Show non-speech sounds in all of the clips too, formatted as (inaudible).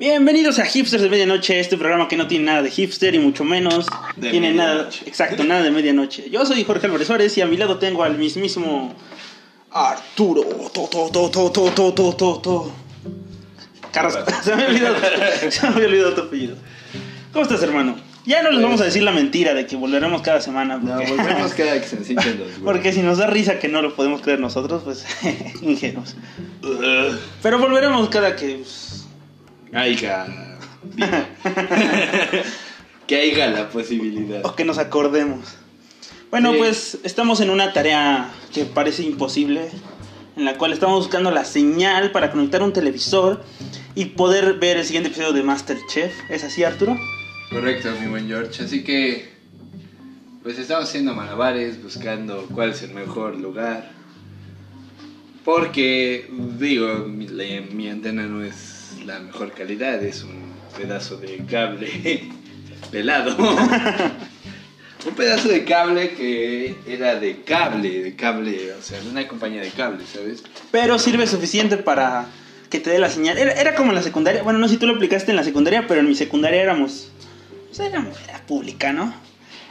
Bienvenidos a Hipsters de Medianoche, este programa que no tiene nada de hipster y mucho menos tiene nada, exacto, nada de medianoche. Yo soy Jorge Álvarez Suárez y a mi lado tengo al mismísimo Arturo. To, Carrasco, (laughs) se me olvidó, se me olvidó tu apellido. ¿Cómo estás, hermano? Ya no les vamos a decir la mentira de que volveremos cada semana. Porque, no, volveremos cada (laughs) que se Porque si nos da risa que no lo podemos creer nosotros, pues (laughs) ingenuos. Pero volveremos cada que. Pues, Haiga. (laughs) que haya la posibilidad. o que nos acordemos. Bueno, Sí. pues estamos en una tarea que parece imposible, en la cual estamos buscando la señal para conectar un televisor y poder ver el siguiente episodio de Masterchef. ¿Es así, Arturo? Correcto, mi buen George. Así que, pues estamos haciendo malabares, buscando cuál es el mejor lugar. Porque, digo, mi antena no es la mejor calidad, es un pedazo de cable (laughs) pelado. (laughs) un pedazo de cable que era de cable, de cable, o sea, de una compañía de cable, ¿sabes? Pero sirve suficiente para que te dé la señal. Era, era como en la secundaria. Bueno, no sé si tú lo aplicaste en la secundaria, pero en mi secundaria éramos. Pues éramos era pública, ¿no?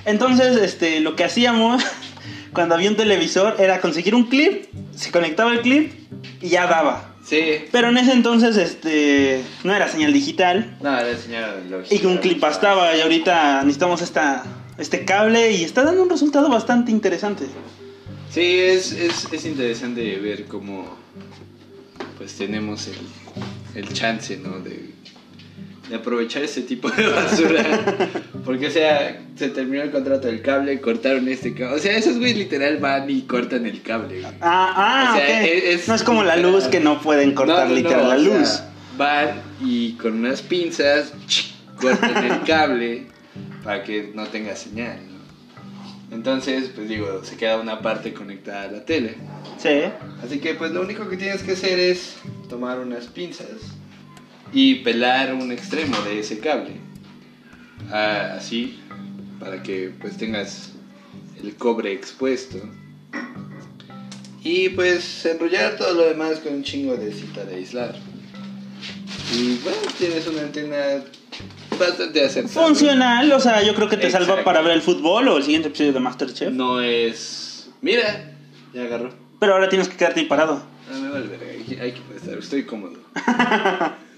Entonces, este, lo que hacíamos (laughs) cuando había un televisor era conseguir un clip, se conectaba el clip y ya daba. Sí. Pero en ese entonces, este, no era señal digital No, era señal y que un clip bastaba y ahorita necesitamos esta, este cable y está dando un resultado bastante interesante. Sí, es, es, es interesante ver cómo pues tenemos el, el chance, ¿no? De, de aprovechar ese tipo de basura. (laughs) Porque, o sea, se terminó el contrato del cable, cortaron este cable. O sea, esos güeyes literal van y cortan el cable. güey. Ah, ah, O sea, ok. es- es no es como la luz que no pueden cortar No, no, literal no, la sea, luz. van y con unas pinzas cortan el (laughs) cable para que no tenga señal, ¿no? Entonces, pues digo, se queda una parte conectada a la tele. Sí. Así que pues lo único que tienes que hacer es tomar unas pinzas y pelar un extremo de ese cable. Ah, así, para que pues tengas el cobre expuesto. Y pues enrollar todo lo demás con un chingo de cita de aislar. Y bueno, tienes una antena bastante aceptable. Funcional, o sea, yo creo que te salva para ver el fútbol o el siguiente episodio de Masterchef. No es... Mira, ya agarró. Pero ahora tienes que quedarte ahí parado. Ah, me vale hay que estar, estoy cómodo. (laughs)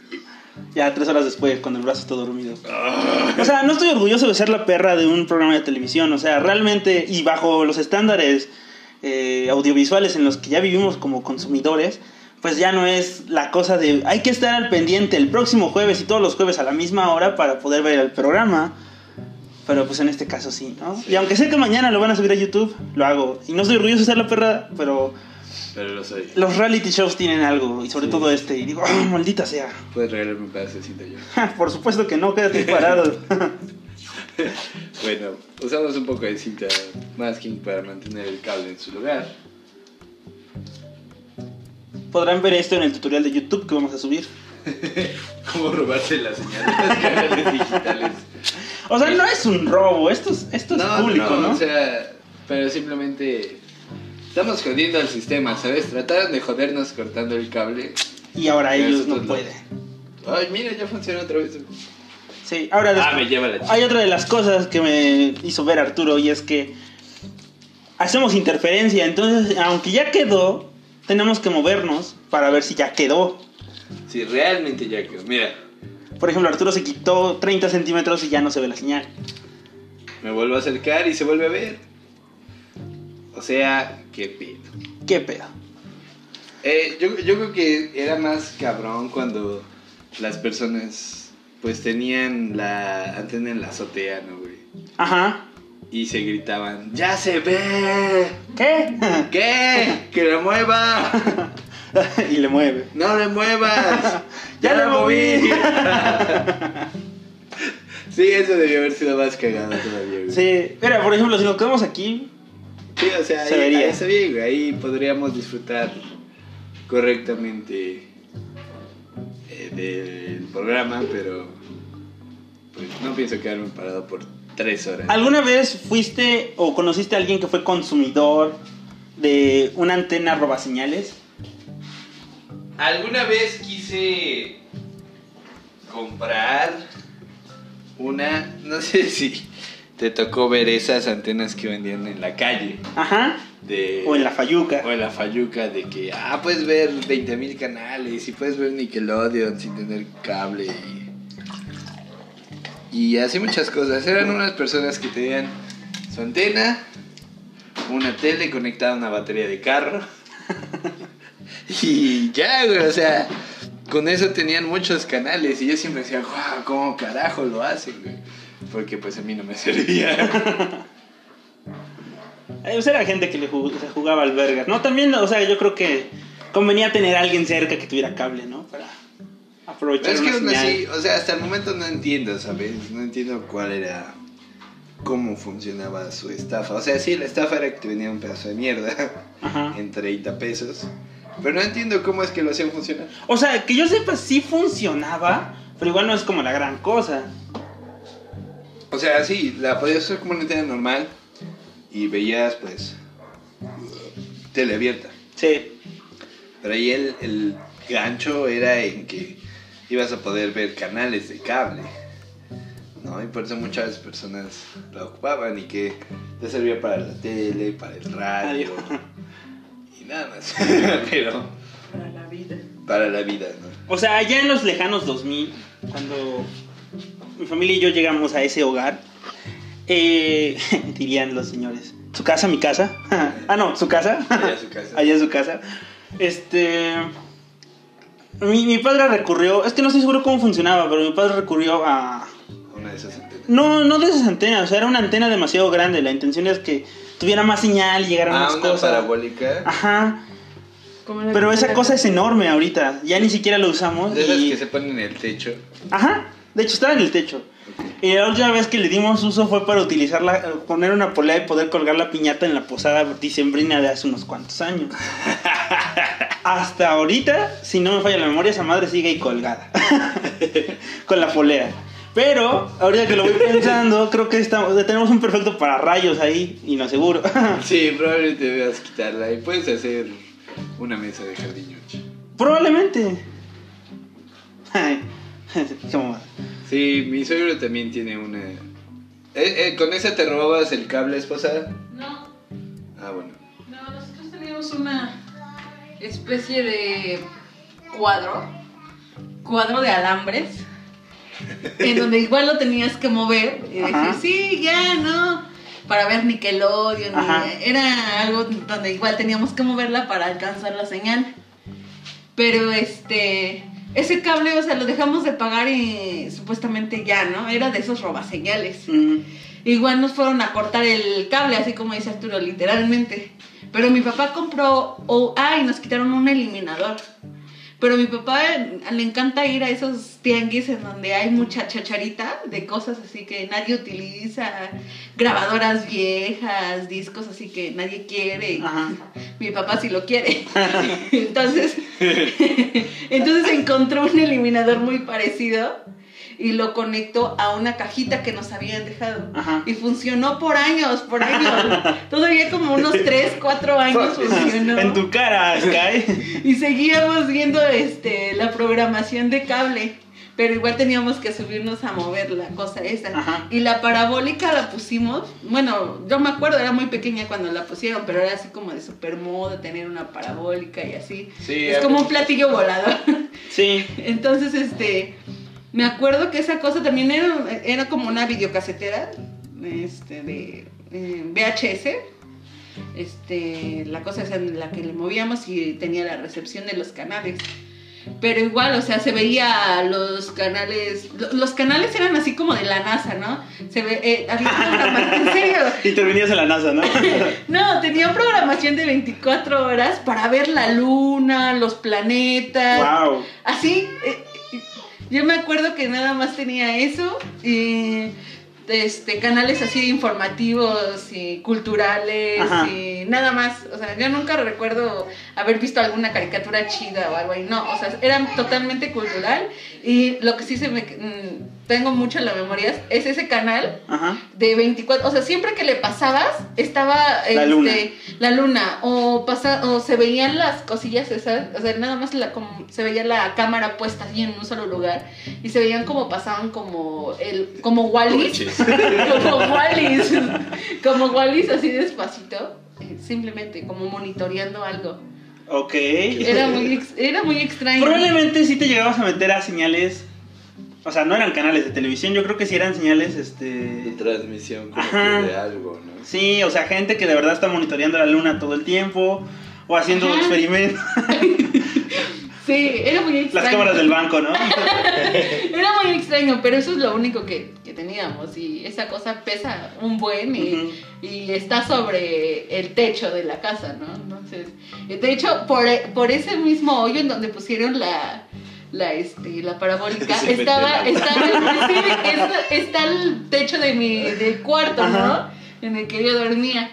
Ya tres horas después, con el brazo todo dormido. O sea, no estoy orgulloso de ser la perra de un programa de televisión. O sea, realmente, y bajo los estándares eh, audiovisuales en los que ya vivimos como consumidores, pues ya no es la cosa de hay que estar al pendiente el próximo jueves y todos los jueves a la misma hora para poder ver el programa. Pero pues en este caso sí, ¿no? Sí. Y aunque sé que mañana lo van a subir a YouTube, lo hago. Y no estoy orgulloso de ser la perra, pero Pero lo soy. los reality shows tienen algo, y sobre Sí. todo este. Y digo, "Ah, maldita sea. Puedes regalarme un pedacito yo. (laughs) Por supuesto que no, quédate parado. (laughs) (laughs) Bueno, usamos un poco de cinta masking para mantener el cable en su lugar. Podrán ver esto en el tutorial de YouTube que vamos a subir. ¿Cómo robarse la señal de los canales digitales? O sea, no es un robo, esto es, esto es público, ¿no? O sea, pero simplemente estamos jodiendo al sistema, ¿sabes? Trataron de jodernos cortando el cable. y ahora ellos no lo- pueden. Ay, mira, ya funciona otra vez. Sí, ahora Ah, me lleva la chica. hay otra de las cosas que me hizo ver Arturo y es que hacemos interferencia, entonces aunque ya quedó, tenemos que movernos para ver si ya quedó. Sí, realmente ya quedó. Mira, Por ejemplo, Arturo se quitó 30 centímetros y ya no se ve la señal. me vuelvo a acercar y se vuelve a ver. O sea, qué pedo. ¿Qué pedo? Eh, yo, yo creo que era más cabrón cuando las personas pues tenían la antena en la azotea, ¿no, güey? Ajá. Y se gritaban, ¡ya se ve! ¿Qué? ¿Qué? ¡Que la mueva! (laughs) y le mueve. ¡No le muevas! (laughs) ¡Ya la moví! (laughs) sí, eso debió haber sido más cagado todavía, güey. Sí, mira, por ejemplo, si nos quedamos aquí, Sí, o sea, Se ahí, ahí está bien, güey. Ahí podríamos disfrutar correctamente eh, del programa, pero pues no pienso quedarme parado por tres horas. ¿alguna vez fuiste o conociste a alguien que fue consumidor de una antena roba señales? ¿Alguna vez quise comprar una, no sé si te tocó ver esas antenas que vendían en la calle. Ajá. De, O en la Fayuca. o en la Fayuca de que, ah, puedes ver 20.000 canales y puedes ver Nickelodeon sin tener cable y, y así muchas cosas. Eran unas personas que tenían su antena, una tele conectada a una batería de carro (laughs) y ya, güey, o sea, con eso tenían muchos canales y yo siempre decía, wow, ¿cómo carajo lo hacen, güey? Porque pues a mí no me (laughs) servía. Eh, pues era gente que le jug- se jugaba al verga. No, también, o sea, yo creo que convenía tener a alguien cerca que tuviera cable, ¿no? Para aprovechar es que una aún señal. así, o sea, hasta el momento no entiendo, ¿sabes? No entiendo cuál era, cómo funcionaba su estafa. O sea, sí, la estafa era que te venía un pedazo de mierda (laughs) Ajá. en 30 pesos. Pero no entiendo cómo es que lo hacían funcionar. O sea, que yo sepa, sí funcionaba, pero igual no es como la gran cosa. O sea, sí, la podías usar como una antena normal y veías, pues, tele abierta. Sí. Pero ahí el, el gancho era en que ibas a poder ver canales de cable. ¿no? Y por eso muchas personas la ocupaban y que te servía para la tele, para el radio (laughs) y nada más. (laughs) Pero Para la vida. para la vida, ¿no? O sea, allá en los lejanos 2000, cuando mi familia y yo llegamos a ese hogar, eh, (laughs) dirían los señores, ¿su casa, mi casa? (laughs) ah, no, ¿su casa? Allá su casa. (laughs) Allá su casa. Este... Mi, mi padre recurrió, es que no estoy seguro cómo funcionaba, pero mi padre recurrió a... Una de esas antenas. No, no de esas antenas, o sea, era una antena demasiado grande. La intención es que tuviera más señal, llegara Ah, más una cosas. parabólica. Ajá, pero esa cosa es enorme ahorita. Ya ni siquiera lo usamos. De esas y- que se ponen en el techo. Ajá, de hecho estaba en el techo. Y la última vez que le dimos uso fue para utilizarla, poner una polea y poder colgar la piñata en la posada dicembrina de hace unos cuantos años. (laughs) Hasta ahorita, si no me falla la memoria, esa madre sigue ahí colgada. (laughs) Con la polea. Pero, ahorita que lo voy pensando, creo que estamos, tenemos un perfecto para rayos ahí, y no seguro. (laughs) Sí, probablemente debas quitarla y puedes hacer una mesa de jardín. Probablemente. Ay. (laughs) Sí, mi suegro también tiene una. Eh, eh, ¿Con esa te robabas el cable, esposa? No, Ah, bueno. no, nosotros teníamos una especie de cuadro, cuadro de alambres, (laughs) en donde igual lo tenías que mover y decir, Ajá. sí, ya, no, para ver Nickelodeon. y era algo donde igual teníamos que moverla para alcanzar la señal. Pero este, ese cable, o sea, lo dejamos de pagar y supuestamente ya, ¿no? Era de esos robaseñales. Mm, Igual nos fueron a cortar el cable, así como dice Arturo, literalmente. Pero mi papá compró, o ah, y nos quitaron un eliminador. Pero mi papá le encanta ir a esos tianguis en donde hay mucha chacharita de cosas así que nadie utiliza, grabadoras viejas, discos así que nadie quiere. Ajá. Mi papá sí lo quiere. (laughs) entonces, (laughs) entonces encontró un eliminador muy parecido y lo conectó a una cajita que nos habían dejado. Ajá. Y funcionó por años, por años. (laughs) Todavía como unos 3, 4 años funcionó. En tu cara, Sky. (laughs) Y seguíamos viendo este, la programación de cable. Pero igual teníamos que subirnos a mover la cosa esa. Ajá. Y la parabólica la pusimos. Bueno, yo me acuerdo, era muy pequeña cuando la pusieron, pero era así como de super moda tener una parabólica y así. Sí, es como un platillo volador. Sí. (laughs) Entonces, este, me acuerdo que esa cosa también era, era como una videocasetera este, de eh, VHS. Este, la cosa es en la que le movíamos y tenía la recepción de los canales. Pero igual, o sea, se veía los canales, lo- los canales eran así como de la NASA, ¿no? Se ve, eh, había programación, (laughs) en serio, Intervenías en la NASA, ¿no? (laughs) no, tenía programación de 24 horas para ver la luna, los planetas, wow. Así, eh, yo me acuerdo que nada más tenía eso y este, canales así informativos y culturales Ajá. y nada más. O sea, yo nunca recuerdo haber visto alguna caricatura chida o algo ahí. No, o sea, era totalmente cultural y lo que sí se me... mm, tengo mucho en la memoria, es ese canal Ajá. de 24, o sea, siempre que le pasabas estaba La este, luna. la luna o pasa o se veían las cosillas esas, o sea, nada más la, como, se veía la cámara puesta así en un solo lugar y se veían como pasaban como el como Wallis, (laughs) como Wallis, como Wallis así despacito, eh, simplemente como monitoreando algo. Ok. Era muy ex- era muy extraño. Probablemente sí te llegabas a meter a señales. O sea, no eran canales de televisión, yo creo que sí eran señales, De este. transmisión como Ajá. que de algo, ¿no? Sí, o sea, gente que de verdad está monitoreando la luna todo el tiempo. O haciendo Ajá. experimentos. (laughs) Sí, era muy extraño. Las cámaras del banco, ¿no? (laughs) Era muy extraño, pero eso es lo único que, que teníamos. Y esa cosa pesa un buen y, está sobre el techo de la casa, ¿no? Entonces, de hecho, por, por ese mismo hoyo en donde pusieron la, la, este, la parabólica, (laughs) Se estaba, está, está el techo de mi del cuarto, Ajá. ¿no? En el que yo dormía.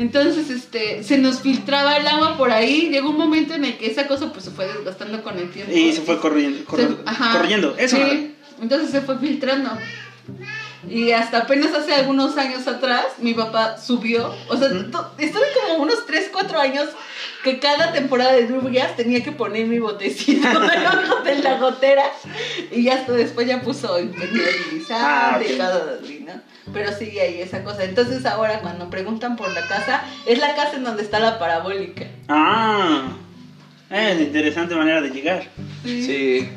Entonces, este, se nos filtraba el agua por ahí. Llegó un momento en el que esa cosa pues se fue desgastando con el tiempo. Y se fue corriendo. Se- corri- ajá, corriendo. Eso. sí, entonces se fue filtrando. Y hasta apenas hace algunos años atrás, mi papá subió. O sea, estuve como unos 3, 4 años que cada temporada de lluvias tenía que poner mi botecito (laughs) debajo de la gotera. Y hasta después ya puso impermeabilizante Ah, ok. y cada ¿no? Pero sigue ahí esa cosa. Entonces ahora cuando preguntan por la casa, es la casa en donde está la parabólica. Ah. Es interesante manera de llegar. Sí.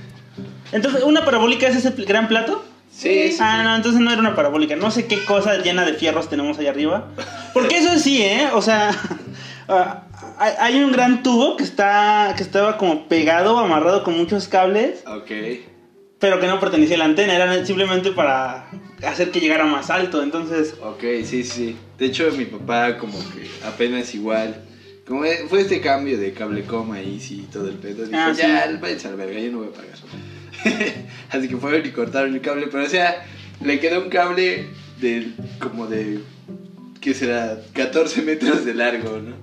Entonces, ¿una parabólica es ese gran plato? Sí, sí. Ah, no, entonces no era una parabólica. No sé qué cosa llena de fierros tenemos allá arriba. Porque eso sí, ¿eh? O sea, (laughs) ah, hay hay un gran tubo que está que estaba como pegado, amarrado con muchos cables, Ok. Pero que no pertenecía a la antena, era simplemente para hacer que llegara más alto. Entonces, Ok, sí, sí. De hecho, mi papá como que apenas igual. Como fue este cambio de cable coma y sí, todo el pedo. Dijo, Ah, sí. ya, váyanse a la verga, yo no voy a pagar. (laughs) Así que fueron y cortaron el cable. Pero o sea, le quedó un cable de como de, ¿qué será? 14 metros de largo, ¿no?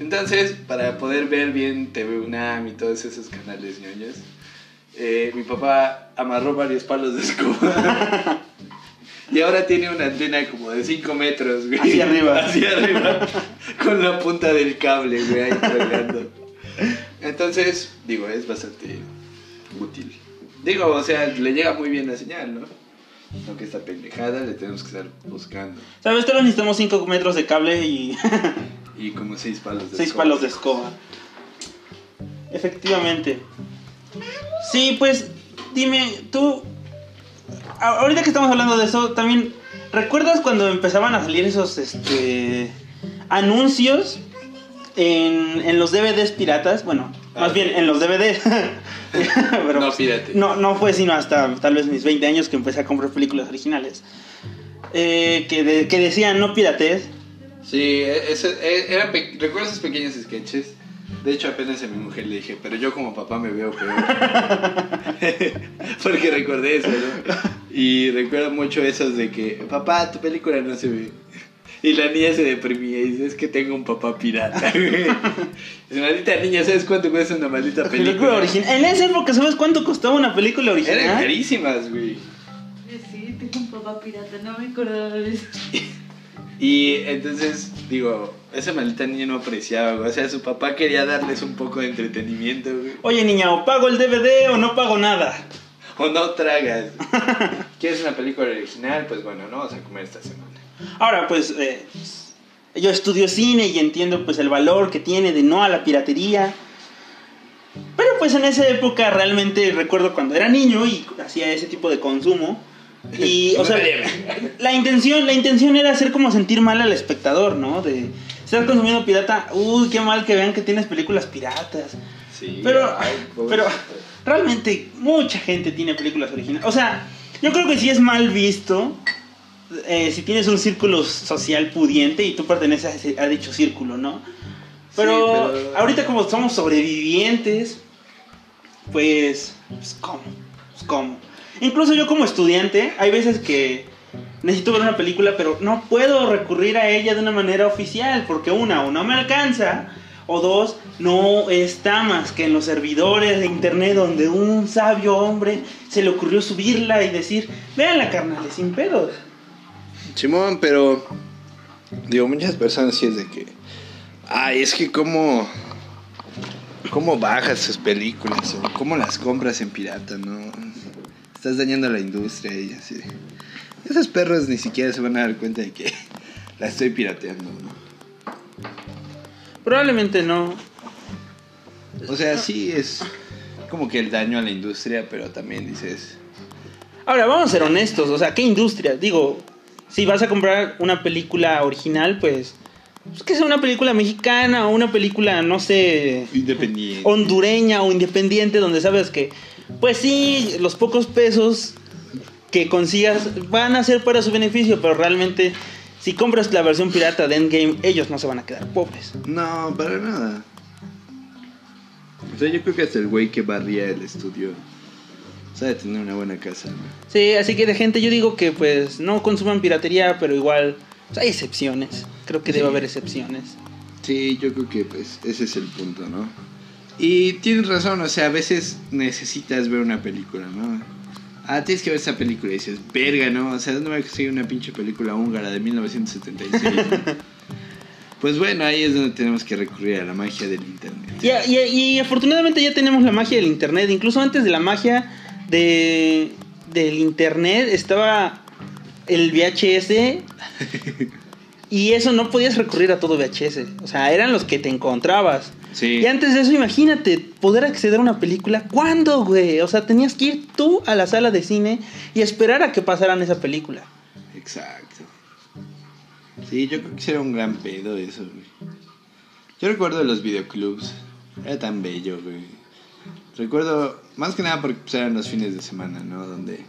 Entonces, para poder ver bien TV UNAM y todos esos canales ñoños, eh, mi papá amarró varios palos de escoba. (laughs) Y ahora tiene una antena como de 5 metros, güey. Hacia arriba. (laughs) Hacia arriba. Con la punta del cable, güey, ahí colgando. Entonces, digo, es bastante útil. Digo, o sea, le llega muy bien la señal, ¿no? Aunque esta pendejada le tenemos que estar buscando. ¿sabes? Vez necesitamos 5 metros de cable y (laughs) Y como 6 palos de 6 escoba. palos de escoba. Efectivamente. Sí, pues dime, tú, ahorita que estamos hablando de eso, también, ¿recuerdas cuando empezaban a salir esos este, anuncios en, en los DVDs piratas? Bueno, más Ah. bien en los DVDs. (laughs) Pero, No pirate. No, no fue sino hasta tal vez mis 20 años que empecé a comprar películas originales. Eh, que, de- que decían no pirates. Sí, e- ese- e- recuerdo esos pequeños sketches. De hecho, apenas a mi mujer le dije, pero yo como papá me veo peor. (laughs) Porque recordé eso, ¿no? Y recuerdo mucho esos de que, papá, tu película no se ve. Y la niña se deprimía y dice, es que tengo un papá pirata. güey". (laughs) Dice, maldita niña, ¿sabes cuánto cuesta una maldita Película película? original. En esa época, ¿sabes cuánto costaba una película original? Eran carísimas, güey. Sí, tengo un papá pirata, no me acordaba de eso. (laughs) Y entonces, digo, esa maldita niña no apreciaba, güey. O sea, su papá quería darles un poco de entretenimiento, güey. Oye, niña, o pago el DVD o no pago nada. O no tragas. (laughs) ¿Quieres una película original? Pues bueno, no vamos a comer esta semana. Ahora, pues, eh, yo estudio cine y entiendo pues el valor que tiene de no a la piratería. Pero pues en esa época realmente recuerdo cuando era niño y hacía ese tipo de consumo. Y, (laughs) o sea, la intención, la intención era hacer como sentir mal al espectador, ¿no? De estar consumiendo pirata, uy, qué mal que vean que tienes películas piratas. Sí. Pero, ay, pero realmente mucha gente tiene películas originales. O sea, yo creo que sí es mal visto eh, si tienes un círculo social pudiente y tú perteneces a, ese- a dicho círculo, ¿no? Pero, pero- ahorita como somos sobrevivientes, pues, pues ¿cómo? Pues, ¿cómo? Incluso yo como estudiante, hay veces que necesito ver una película, pero no puedo recurrir a ella de una manera oficial, porque una, o no me alcanza, O dos, no está más que en los servidores de internet donde un sabio hombre se le ocurrió subirla y decir, la carnales, sin pedos. Simón, pero digo, muchas personas sí es de que, ay, es que cómo, cómo bajas sus películas cómo las compras en pirata, ¿no? Estás dañando la industria y así. Esos perros ni siquiera se van a dar cuenta de que (laughs) la estoy pirateando, ¿no? Probablemente no. O sea, sí es como que el daño a la industria, pero también dices... Ahora, vamos a ser honestos, o sea, ¿qué industria? Digo, si vas a comprar una película original, pues, pues que sea una película mexicana o una película, no sé, independiente. hondureña o independiente, donde sabes que, pues sí, los pocos pesos que consigas van a ser para su beneficio, pero realmente si compras la versión pirata de Endgame, ellos no se van a quedar pobres. No, para nada. O sea, yo creo que hasta el güey que barría el estudio sabe tener una buena casa. Sí, así que de gente yo digo que pues no consuman piratería, pero igual pues, hay excepciones. Creo que debe haber excepciones. Sí, yo creo que pues ese es el punto, ¿no? Y tienes razón, o sea, a veces necesitas ver una película, ¿no? Ah, tienes que ver esa película. Y dices, verga, ¿no? O sea, ¿dónde voy a conseguir una pinche película húngara de 1976? (laughs) pues bueno, ahí es donde tenemos que recurrir a la magia del internet. Y, y, afortunadamente ya tenemos la magia del internet. Incluso antes de la magia de, del internet estaba el VHS. (laughs) y eso no podías recurrir a todo VHS. O sea, eran los que te encontrabas. Y antes de eso, imagínate, poder acceder a una película. ¿Cuándo, güey? O sea, tenías que ir tú a la sala de cine y esperar a que pasaran esa película. Exacto. Sí, yo creo que era un gran pedo eso, güey. Yo recuerdo los videoclubs. Era tan bello, güey. Recuerdo, más que nada porque pues, eran los fines de semana, ¿no? Donde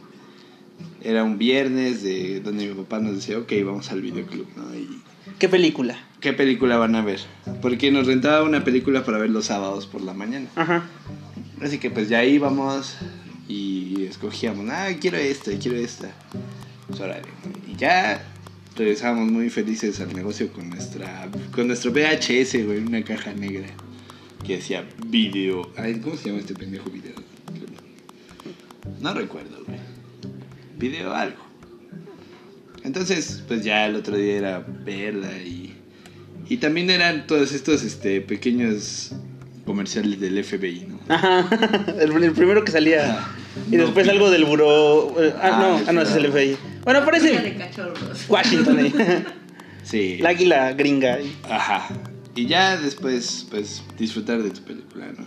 era un viernes, de donde mi papá nos decía, ok, vamos al videoclub, ¿no? Y ¿Qué película? ¿Qué película van a ver? Porque nos rentaba una película para ver los sábados por la mañana. Ajá. Así que pues ya íbamos y escogíamos, ah, quiero esta, quiero esta. Pues Y ya regresábamos muy felices al negocio con nuestra con nuestro VHS, güey, una caja negra que decía video. Ay, ¿cómo se llama este pendejo video? No recuerdo, güey. Video algo. Entonces, pues ya el otro día era verla y. Y también eran todos estos este, pequeños comerciales del FBI, ¿no? Ajá, (laughs) el, primero que salía. y después algo del buró. Eh, ah, no, ah, no, ese es el FBI. Bueno, parece. Washington ahí. (laughs) sí. La águila gringa. Ajá. Y ya después, pues, disfrutar de tu película, ¿no?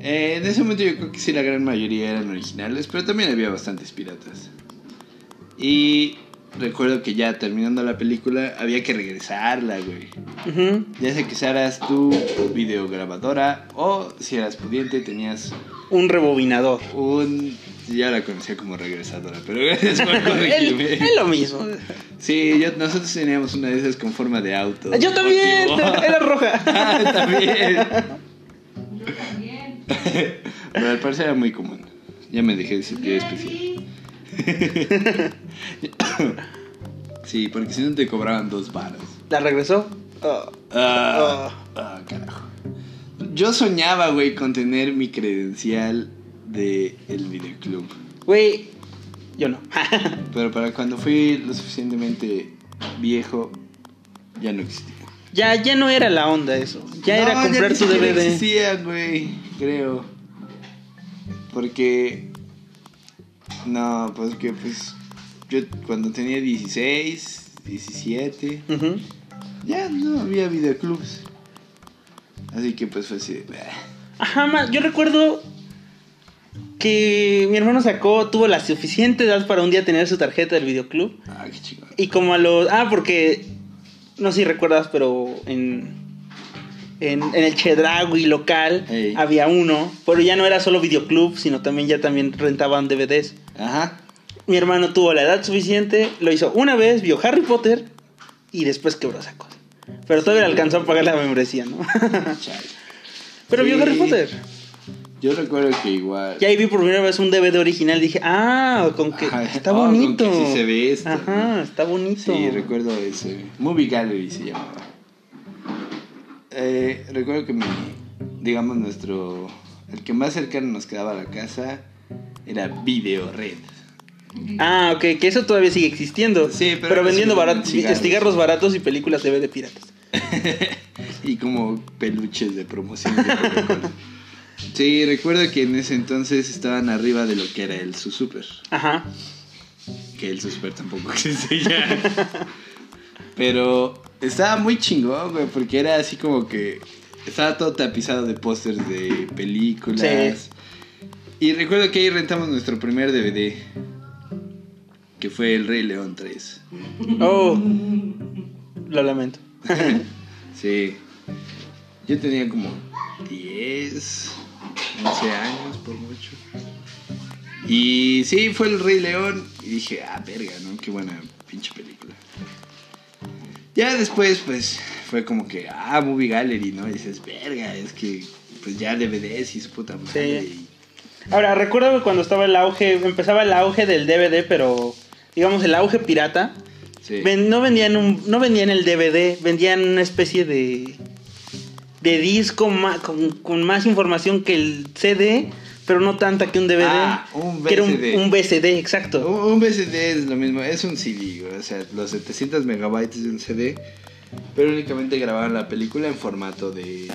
Eh, en ese momento yo creo que sí la gran mayoría eran originales, pero también había bastantes piratas. Y recuerdo que ya terminando la película había que regresarla, güey. Ya sea que seas tu videograbadora o si eras pudiente tenías... Un rebobinador. Un... Ya la conocía como regresadora, pero gracias por (laughs) corregirme. es lo mismo. Sí, nosotros teníamos una de esas con forma de auto. Yo también, (laughs) era roja. (laughs) ah, también. Yo también. pero al parecer era muy común. Ya me dejé de sentir especial. (laughs) sí, porque si no te cobraban dos varos. ¿La regresó? Ah, ah, ah, carajo. Yo soñaba, güey, con tener mi credencial de el videoclub. Güey, yo no. (laughs) Pero para cuando fui lo suficientemente viejo, ya no existía. Ya, ya no era la onda eso. Ya era comprar tu DVD. No existía, güey, creo. Porque no, pues que pues yo cuando tenía 16, 17, ya no había videoclubs. Así que pues fue así. Ajá, yo recuerdo que mi hermano sacó, tuvo la suficiente edad para un día tener su tarjeta del videoclub. Ah, qué chingón. Y como a los... Ah, porque... No sé si recuerdas, pero en en, el Chedragui local había uno, pero ya no era solo videoclub, sino también ya también rentaban DVDs. Ajá. Mi hermano tuvo la edad suficiente, lo hizo una vez, vio Harry Potter y después quebró esa cosa. Pero todavía alcanzó a pagar la membresía, ¿no? (laughs) pero vio Harry Potter. Yo recuerdo que igual. Y ahí vi por primera vez un DVD original. Dije, ah, con que está bonito. Con que se ve esto. Ajá, está bonito. Sí, recuerdo ese. Movie Gallery se llamaba. eh, recuerdo que mi, digamos, nuestro, el que más cercano nos quedaba a la casa era Video Red. Ah, ok, que eso todavía sigue existiendo. Sí, pero pero, vendiendo baratos, cigarros. cigarros baratos y películas de de piratas. (laughs) y como peluches de promoción de. Sí, recuerdo que en ese entonces estaban arriba de lo que era el Super. Ajá. Que el Super tampoco (laughs) existe ya. Pero estaba muy chingón, güey, porque era así como que estaba todo tapizado de pósters de películas. Sí. Y recuerdo que ahí rentamos nuestro primer DVD, que fue El Rey León 3. Oh, lo lamento. (laughs) Sí. Yo tenía como 10, 11 años por mucho. Y sí, fue el Rey León. Y dije, ah, verga, ¿no? Qué buena pinche película. Ya después, pues, fue como que, ah, Movie Gallery, ¿no? Y dices, verga, es que, pues ya DVDs y su puta madre. Sí. Ahora, recuerdo que cuando estaba el auge, empezaba el auge del DVD, pero digamos el auge pirata. sí. Ven- no vendían un, no vendían el DVD, vendían una especie de de disco ma- con, con más información que el CD, pero no tanta que un DVD. Ah, un Que era un, un VCD, exacto. Un un VCD es lo mismo, es un CD, o sea, los 700 megabytes de un CD, pero únicamente grababan la película en formato de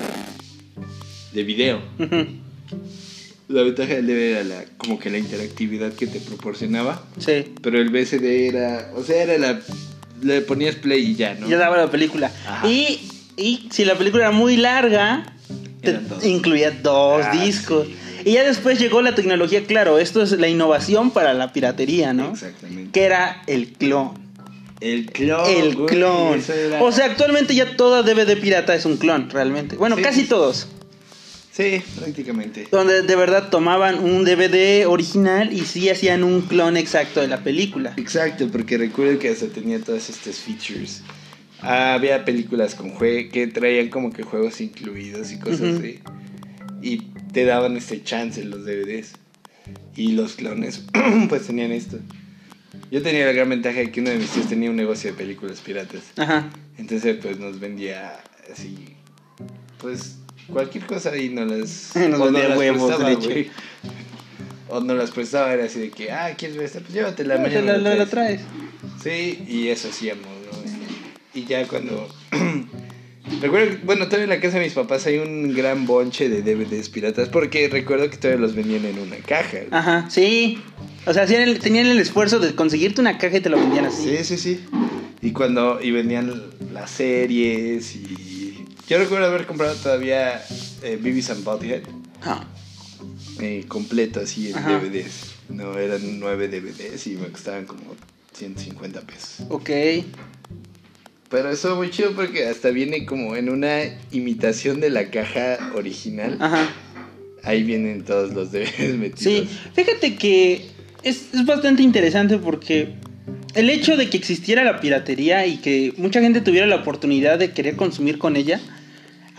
de video. Ujú. La ventaja del DVD era la, como que la interactividad que te proporcionaba, Sí. pero el VCD era, o sea, era la le ponías play y ya, ¿no? Ya daba la película. Ajá. Y, y si la película era muy larga, te dos. incluía dos Ah, discos. sí. Y ya después llegó la tecnología, claro, esto es la innovación para la piratería, ¿no? Exactamente. Que era el clon. El clon. el clon. era- O sea, actualmente ya toda DVD pirata es un clon, realmente. Bueno, Sí, casi sí. todos. Sí, prácticamente. Donde de verdad tomaban un DVD original y sí hacían un clon exacto de la película. Exacto, porque recuerdo que hasta tenía todas estas features. Ah, había películas con jue que traían como que juegos incluidos y cosas así. Y te daban este chance en los DVDs. Y los clones, (clears throat) pues tenían esto. Yo tenía la gran ventaja de que uno de mis tíos tenía un negocio de películas piratas. Ajá. Entonces, pues nos vendía así, pues cualquier cosa y no las. (laughs) Nos o vendía huevos, prestaba, güey. O no las prestaba, era así de que, ah, ¿quieres ver esta? Pues llévatela, La, mañana la- la traes. Sí, y eso hacíamos, ¿no? Y ya cuando. (clears throat) recuerdo, que- bueno, todavía en la casa de mis papás hay un gran bonche de DVDs piratas porque recuerdo que todavía los vendían en una caja. güey. Ajá, sí. O sea, hacían el- tenían el esfuerzo de conseguirte una caja y te lo vendían así. Sí, sí, sí. Y cuando. Y vendían las series y. Yo recuerdo haber comprado todavía eh, Beavis and Butthead Ah, eh, completo así en Ajá. DVDs. No, eran nueve DVDs y me costaban como 150 pesos. ok. Pero eso muy chido porque hasta viene como en una imitación de la caja original. Ajá. Ahí vienen todos los DVDs metidos. Sí, fíjate que es, es bastante interesante porque el hecho de que existiera la piratería y que mucha gente tuviera la oportunidad de querer consumir con ella,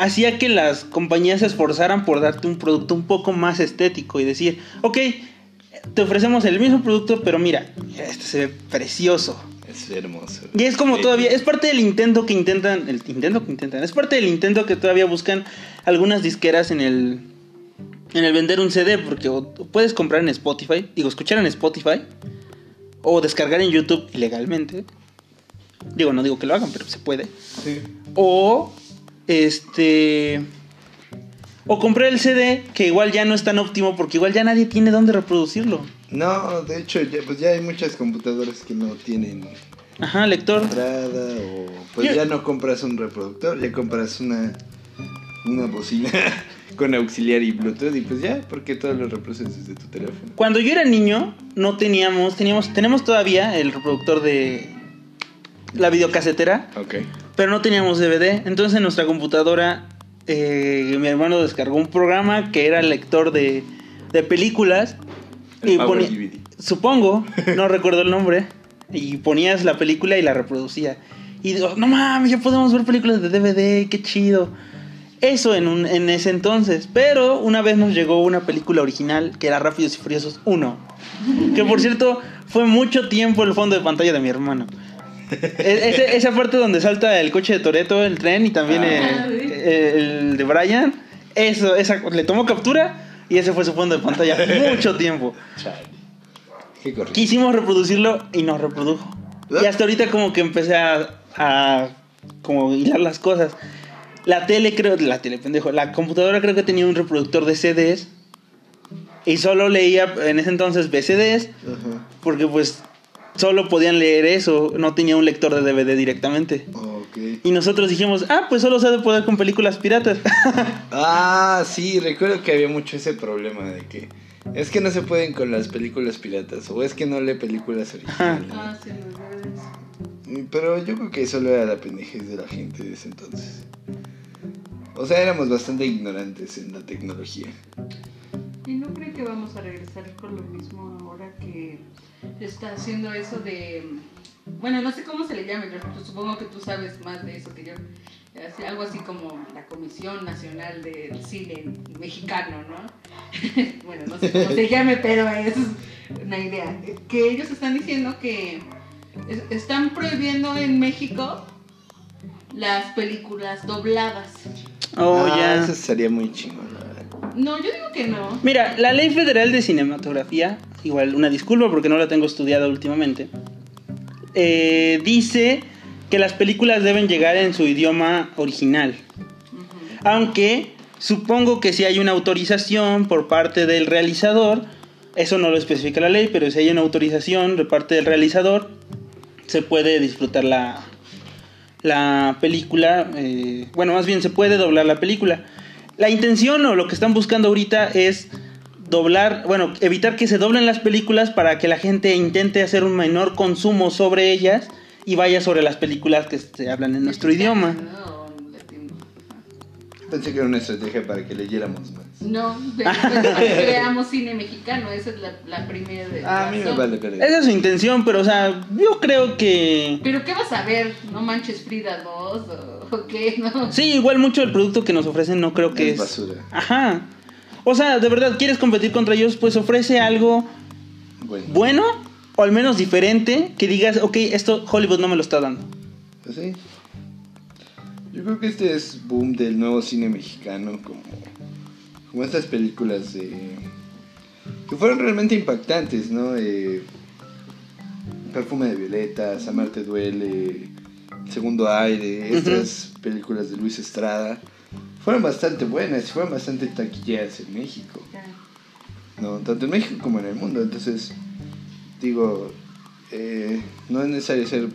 hacía que las compañías se esforzaran por darte un producto un poco más estético y decir, ok, te ofrecemos el mismo producto, pero mira, este se ve precioso. Es hermoso. Y es como todavía, es parte del intento que intentan, el intento que intentan, es parte del intento que todavía buscan algunas disqueras en el, en el vender un CD, porque puedes comprar en Spotify, digo, escuchar en Spotify, o descargar en YouTube ilegalmente. Digo, no digo que lo hagan, pero se puede. Sí. O, este, o comprar el CD, que igual ya no es tan óptimo, porque igual ya nadie tiene dónde reproducirlo. No, de hecho, ya, pues ya hay muchas computadoras que no tienen Ajá, lector. entrada o pues Yo- ya no compras un reproductor, ya compras una una bocina (laughs) con auxiliar y Bluetooth y pues ya, porque todo lo reproduces desde tu teléfono. Cuando yo era niño, no teníamos, teníamos, tenemos todavía el reproductor de la videocasetera, Ok. Pero no teníamos DVD. Entonces en nuestra computadora, eh, mi hermano descargó un programa que era lector de, de películas. El y ponía- DVD. supongo, (laughs) no recuerdo el nombre, y ponías la película y la reproducía. Y digo, no mames, ya podemos ver películas de DVD, qué chido. Eso en, un, en ese entonces. Pero una vez nos llegó una película original que era Rápidos y Furiosos 1. Que por cierto, fue mucho tiempo el fondo de pantalla de mi hermano. Ese- esa parte donde salta el coche de Toreto, el tren y también Ah, el, sí. el de Brian. Eso, esa, le tomó captura y ese fue su fondo de pantalla mucho tiempo. Qué. Quisimos reproducirlo y nos reprodujo. Y hasta ahorita como que empecé a, a como hilar las cosas. La tele creo, la tele pendejo, la computadora creo que tenía un reproductor de CDs y solo leía en ese entonces BCDs porque pues solo podían leer eso, no tenía un lector de DVD directamente. Ok. Y nosotros dijimos, ah, pues solo se ha de poder con películas piratas. (laughs) Ah, sí, recuerdo que había mucho ese problema de que es que no se pueden con las películas piratas o es que no lee películas (laughs) originales. Ah, sí, los verdes. Pero yo creo que solo era la pendejez de la gente de ese entonces. O sea, éramos bastante ignorantes en la tecnología. ¿Y no cree que vamos a regresar con lo mismo ahora que está haciendo eso de... Bueno, no sé cómo se le llame, pero pues supongo que tú sabes más de eso que yo. Así- Algo así como la Comisión Nacional del Cine Mexicano, ¿no? (laughs) bueno, no sé cómo se (laughs) llame, pero es una idea. Que ellos están diciendo que es- están prohibiendo en México las películas dobladas. oh, Ah, ya. Eso sería muy chingón. la verdad. No, yo digo que no. Mira, la Ley Federal de Cinematografía, igual una disculpa porque no la tengo estudiada últimamente, eh, dice que las películas deben llegar en su idioma original. Aunque supongo que si hay una autorización por parte del realizador, eso no lo especifica la ley, pero si hay una autorización de parte del realizador, se puede disfrutar la, la película, eh, bueno, más bien se puede doblar la película. La intención o lo que están buscando ahorita es doblar, bueno, evitar que se doblen las películas para que la gente intente hacer un menor consumo sobre ellas y vaya sobre las películas que se hablan en nuestro idioma. Pensé que era una estrategia para que leyéramos más. No, (laughs) de- pues, para que veamos cine mexicano, esa es la, la primera de Ah, a mí me vale. Esa es su intención, pero o sea, yo creo que... Pero ¿qué vas a ver? ¿No manches Frida 2 o, o qué? (laughs) No. Sí, igual mucho el producto que nos ofrecen no creo que Es es... basura. Ajá. O sea, de verdad, ¿quieres competir contra ellos? Pues ofrece algo Bueno, bueno o al menos diferente que digas, ok, esto Hollywood no me lo está dando. pues sí. Yo creo que este es boom del nuevo cine mexicano, como, como estas películas de, que fueron realmente impactantes, ¿no? Eh, Perfume de violetas, Amarte duele, Segundo aire, estas películas de Luis Estrada fueron bastante buenas, y fueron bastante taquilleras en México. ¿no? Tanto en México como en el mundo. Entonces, digo, eh, no es necesario ser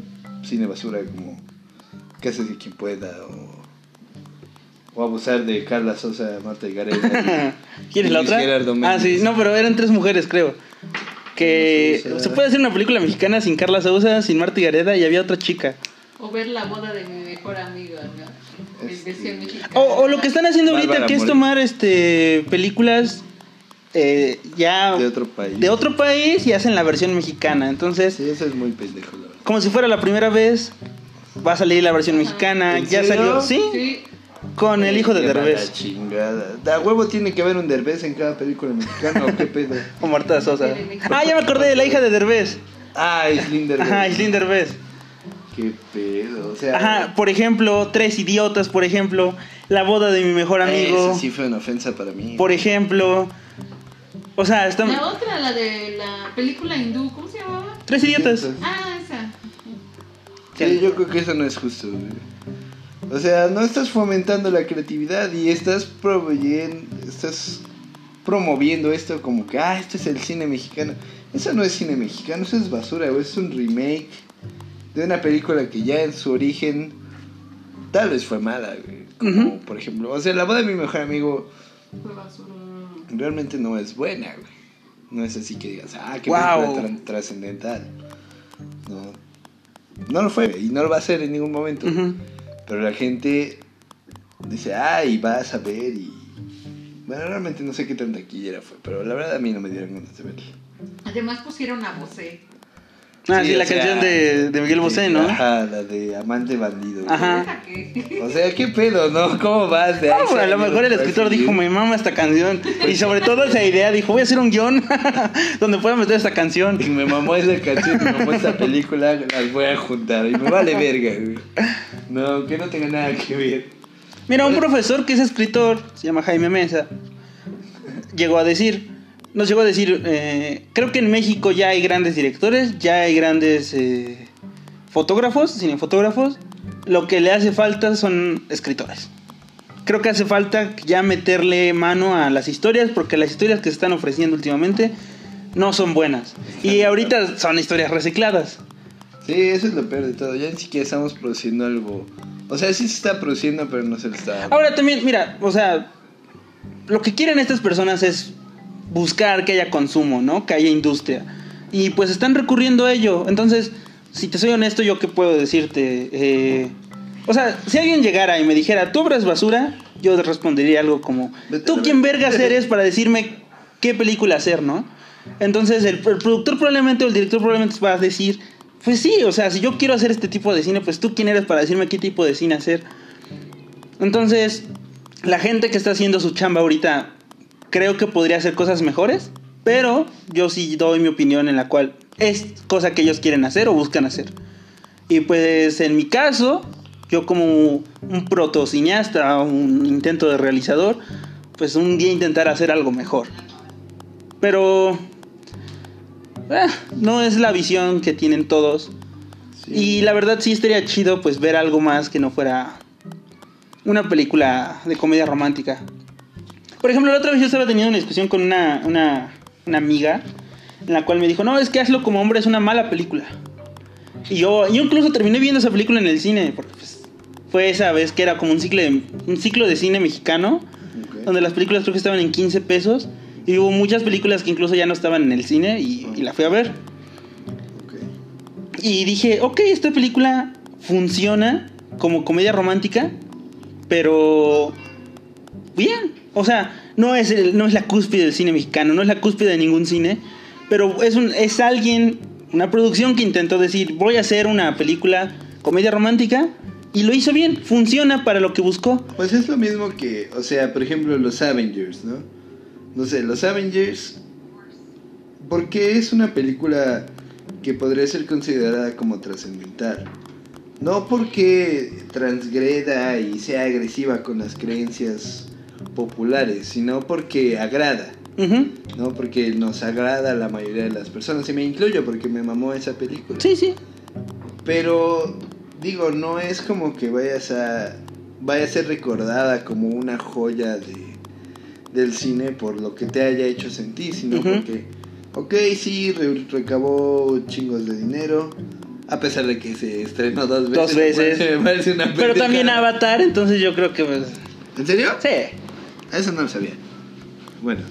cine basura como que haces de quien pueda o, o abusar de Carla Sosa, Marta Gareda. (laughs) ¿Quieres la Luis otra? Gerardo Ah, sí, no, pero eran tres mujeres, creo. Que se puede hacer una película mexicana sin Carla Sousa, sin Marta Gareda y había otra chica. O ver la boda de mi mejor amigo, ¿no? Este-. O, o lo que están haciendo ahorita, Bárbara que es tomar este películas eh, ya de otro país. de otro país y hacen la versión mexicana. Entonces, Sí, eso es muy pendejo, la verdad. como si fuera la primera vez, va a salir la versión mexicana. ¿En Ya serio? salió, sí, Sí. con el hijo de Derbez chingada. Da huevo tiene que haber un Derbez en cada película mexicana, ¿o qué pedo? (laughs) o Marta Sosa. Ah, ya me acordé de la hija de Derbez. Ah, Islín Derbez. Ajá, Islín Derbez. Qué pedo, o sea... Ajá, por ejemplo, Tres Idiotas, por ejemplo, La boda de mi mejor amigo, Eso sí fue una ofensa para mí. por ejemplo. O sea, están... La otra, la de la película hindú, ¿cómo se llamaba? Tres Idiotas. Ah, esa. Sí, yo creo que eso no es justo, güey. O sea, no estás fomentando la creatividad y estás proveyendo, estás promoviendo esto como que, ah, esto es el cine mexicano. Eso no es cine mexicano, eso es basura, güey. Es un remake de una película que ya en su origen tal vez fue mala, güey. Como, por ejemplo, o sea, la boda de mi mejor amigo realmente no es buena, güey. No es así que digas, ah, qué Guau. película trascendental. No. No lo fue y no lo va a ser en ningún momento. Pero la gente dice, ay, vas a ver y... Bueno, realmente no sé qué tan taquillera fue, pero la verdad a mí no me dieron ganas de verla. Además pusieron a Bosé. Ah, sí, la sea, canción de, de Miguel Bosé, ¿no? Ajá, la de Amante Bandido. Ajá. O sea, ¿qué pedo, no? ¿Cómo vas de a lo mejor el escritor dijo, me mama esta canción. Y sobre todo esa idea, dijo, voy a hacer un guion (laughs) donde pueda meter esta canción. Y me mamó esa canción, me mamó esa película, las voy a juntar. Y me vale verga, güey. No, que no tenga nada que ver. Mira, un profesor que es escritor, se llama Jaime Mesa, llegó a decir, nos llegó a decir, eh, creo que en México ya hay grandes directores, ya hay grandes eh, fotógrafos, cinefotógrafos, lo que le hace falta son escritores. Creo que hace falta ya meterle mano a las historias, porque las historias que se están ofreciendo últimamente no son buenas. Y ahorita son historias recicladas. Sí, eso es lo peor de todo. Ya ni siquiera estamos produciendo algo. O sea, sí se está produciendo, pero no se le está. Ahora también, mira, o sea, lo que quieren estas personas es buscar que haya consumo, ¿no? Que haya industria. Y pues están recurriendo a ello. Entonces, si te soy honesto, yo qué puedo decirte. Eh, o sea, si alguien llegara y me dijera, tú obras basura, yo respondería algo como, ¿tú quién verga". vergas eres para decirme qué película hacer, no? Entonces, el, el productor probablemente o el director probablemente va a decir, pues sí, o sea, si yo quiero hacer este tipo de cine, pues tú quién eres para decirme qué tipo de cine hacer. Entonces, la gente que está haciendo su chamba ahorita, creo que podría hacer cosas mejores, pero yo sí doy mi opinión en la cual es cosa que ellos quieren hacer o buscan hacer. Y pues en mi caso, yo como un protocineasta, un intento de realizador, pues un día intentar hacer algo mejor. Pero eh, no es la visión que tienen todos. Sí. Y la verdad sí estaría chido pues ver algo más que no fuera una película de comedia romántica. Por ejemplo, la otra vez yo estaba teniendo una discusión con una, una, una amiga en la cual me dijo, no, es que Hazlo como hombre es una mala película. Y yo, yo incluso terminé viendo esa película en el cine, porque pues, fue esa vez que era como un ciclo de, un ciclo de cine mexicano, donde las películas creo que estaban en 15 pesos. Y hubo muchas películas que incluso ya no estaban en el cine y, y la fui a ver. Y dije, ok, esta película funciona como comedia romántica, pero bien. O sea, no es, el- no es la cúspide del cine mexicano, no es la cúspide de ningún cine, pero es, un, es alguien, una producción que intentó decir, voy a hacer una película comedia romántica, y lo hizo bien, funciona para lo que buscó. Pues es lo mismo que, o sea, por ejemplo, los Avengers, ¿no? No sé, los Avengers. Porque es una película que podría ser considerada como trascendental. No porque transgreda y sea agresiva con las creencias populares, sino porque agrada. ¿no? Porque nos agrada a la mayoría de las personas. Y me incluyo porque me mamó esa película. Sí, sí. Pero digo, no es como que vayas a vaya a ser recordada como una joya de del cine por lo que te haya hecho sentir, sino porque ok, sí re- recabó chingos de dinero a pesar de que se estrenó dos veces. Dos veces. (laughs) Me parece una Pero también. Avatar, entonces yo creo que pues... ¿En serio? Sí. Eso no lo sabía. Bueno,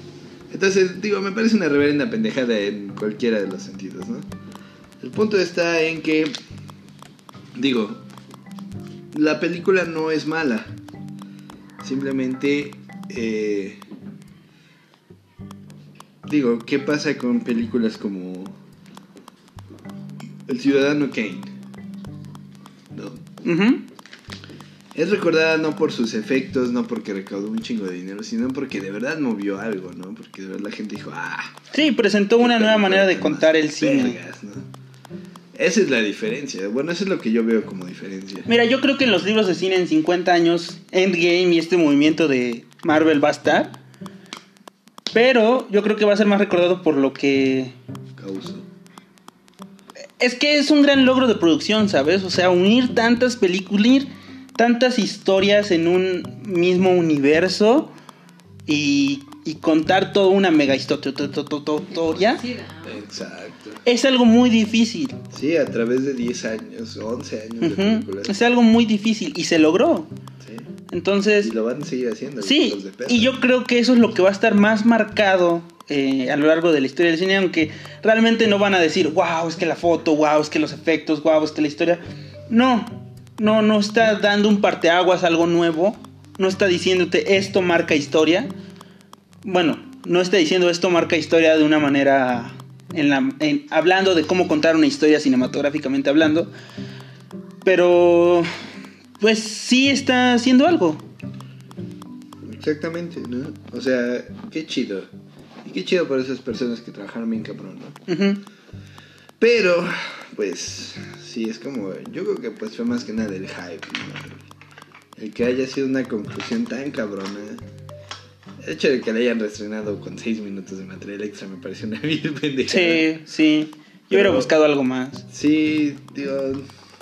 entonces digo, me parece una reverenda pendejada en cualquiera de los sentidos, ¿no? El punto está en que, digo, la película no es mala. Simplemente, eh, digo, ¿qué pasa con películas como El Ciudadano Kane? ¿No? Ujú. Es recordada no por sus efectos, no porque recaudó un chingo de dinero, sino porque de verdad movió algo, ¿no? Porque de verdad la gente dijo, ah. Sí, presentó una nueva manera de contar el cine. vergas, ¿no? Esa es la diferencia. Bueno, eso es lo que yo veo como diferencia. Mira, yo creo que en los libros de cine en 50 años, Endgame y este movimiento de Marvel va a estar. Pero yo creo que va a ser más recordado por lo que... Causo. Es que es un gran logro de producción, ¿sabes? O sea, unir tantas películas, tantas historias en un mismo universo y, y contar toda una mega historia. Sí, Exacto. Es algo muy difícil. Sí, a través de 10 años, 11 años de películas. Es algo muy difícil y se logró. Sí. Entonces... Y lo van a seguir haciendo. Sí, y yo creo que eso es lo que va a estar más marcado eh, a lo largo de la historia del cine, aunque realmente no van a decir, wow, es que la foto, wow, es que los efectos, wow, es que la historia. No, no, no está dando un parteaguas, algo nuevo, no está diciéndote esto marca historia. Bueno, no está diciendo esto marca historia de una manera en la, en- hablando de cómo contar una historia cinematográficamente hablando. Pero, pues sí está haciendo algo. Exactamente, ¿no? O sea, qué chido. Y qué chido por esas personas que trabajaron bien cabrón, ¿no? Pero, pues, sí, es como, yo creo que pues fue más que nada el hype, ¿no? El que haya sido una conclusión tan cabrona. El hecho de que le hayan reestrenado con 6 minutos de material extra me pareció una vil (laughs) pendejada. Sí, sí. Yo hubiera buscado algo más. Sí, digo,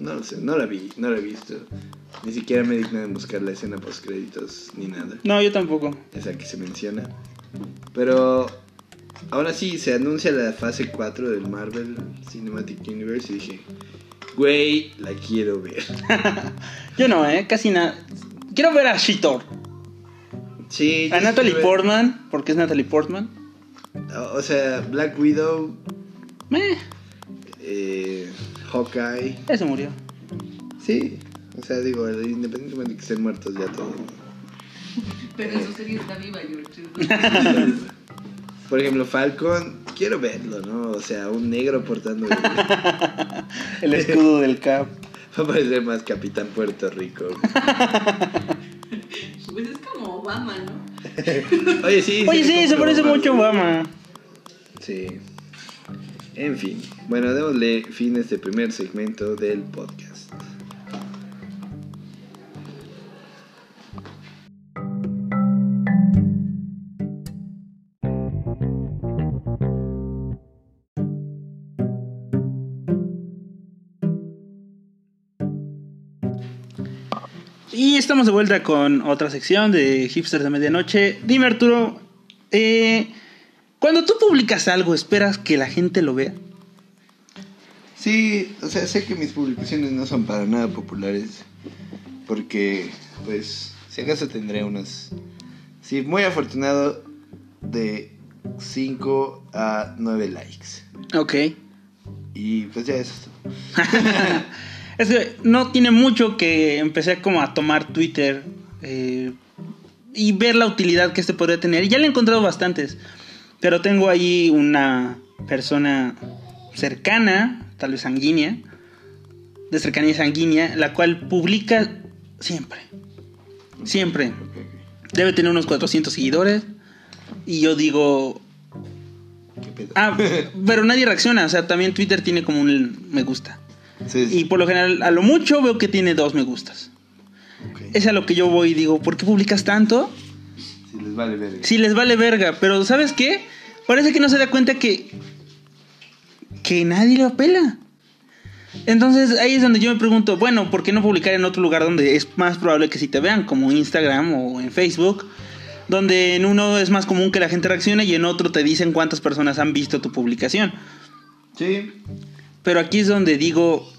no lo sé, no la vi, no la he visto. Ni siquiera me digné de buscar la escena post créditos ni nada. No, yo tampoco. esa que se menciona. Pero ahora sí, se anuncia la fase 4 del Marvel Cinematic Universe y dije, güey, la quiero ver. (laughs) Yo no, ¿eh? Casi nada. Quiero ver a She-Thor. Sí, A Natalie ver- Portman, porque es Natalie Portman. O o sea, Black Widow, Meh, eh, Hawkeye. ya se murió. Sí, o sea, digo, independientemente de que estén muertos ya todos. Pero en su serie está viva, George. (laughs) (laughs) Por ejemplo, Falcon, quiero verlo, ¿no? O sea, un negro portando... Va (laughs) El escudo del Cap. (laughs) a parecer más Capitán Puerto Rico. (laughs) Pues es como Obama, ¿no? Oye, sí. Oye, sí, se parece mucho a Obama. Sí. En fin. Bueno, démosle fin a este primer segmento del podcast. Estamos de vuelta con otra sección de Hipsters de Medianoche. Dime, Arturo, eh, cuando tú publicas algo, ¿esperas que la gente lo vea? Sí, o sea, sé que mis publicaciones no son para nada populares. Porque, pues, si acaso tendré unos. Sí, muy afortunado de 5 a 9 likes. Ok. Y pues ya eso. Es (laughs) que no tiene mucho que empecé como a tomar Twitter eh, y ver la utilidad que este podría tener. Y ya le he encontrado bastantes. Pero tengo ahí una persona cercana, tal vez sanguínea, de cercanía sanguínea, la cual publica siempre. Siempre. Debe tener unos 400 seguidores. Y yo digo, ¿Qué pedo? ah, (laughs) pero nadie reacciona. O sea, también Twitter tiene como un me gusta. Sí, sí. Y por lo general, a lo mucho veo que tiene dos me gustas. Ok. Es a lo que yo voy y digo, ¿por qué publicas tanto? Si les vale ver. Si les vale verga, pero ¿sabes qué? Parece que no se da cuenta que. que nadie lo apela. Entonces ahí es donde yo me pregunto, bueno, ¿por qué no publicar en otro lugar donde es más probable que si te vean, como Instagram o en Facebook? Donde en uno es más común que la gente reaccione y en otro te dicen cuántas personas han visto tu publicación. Sí. Pero aquí es donde digo,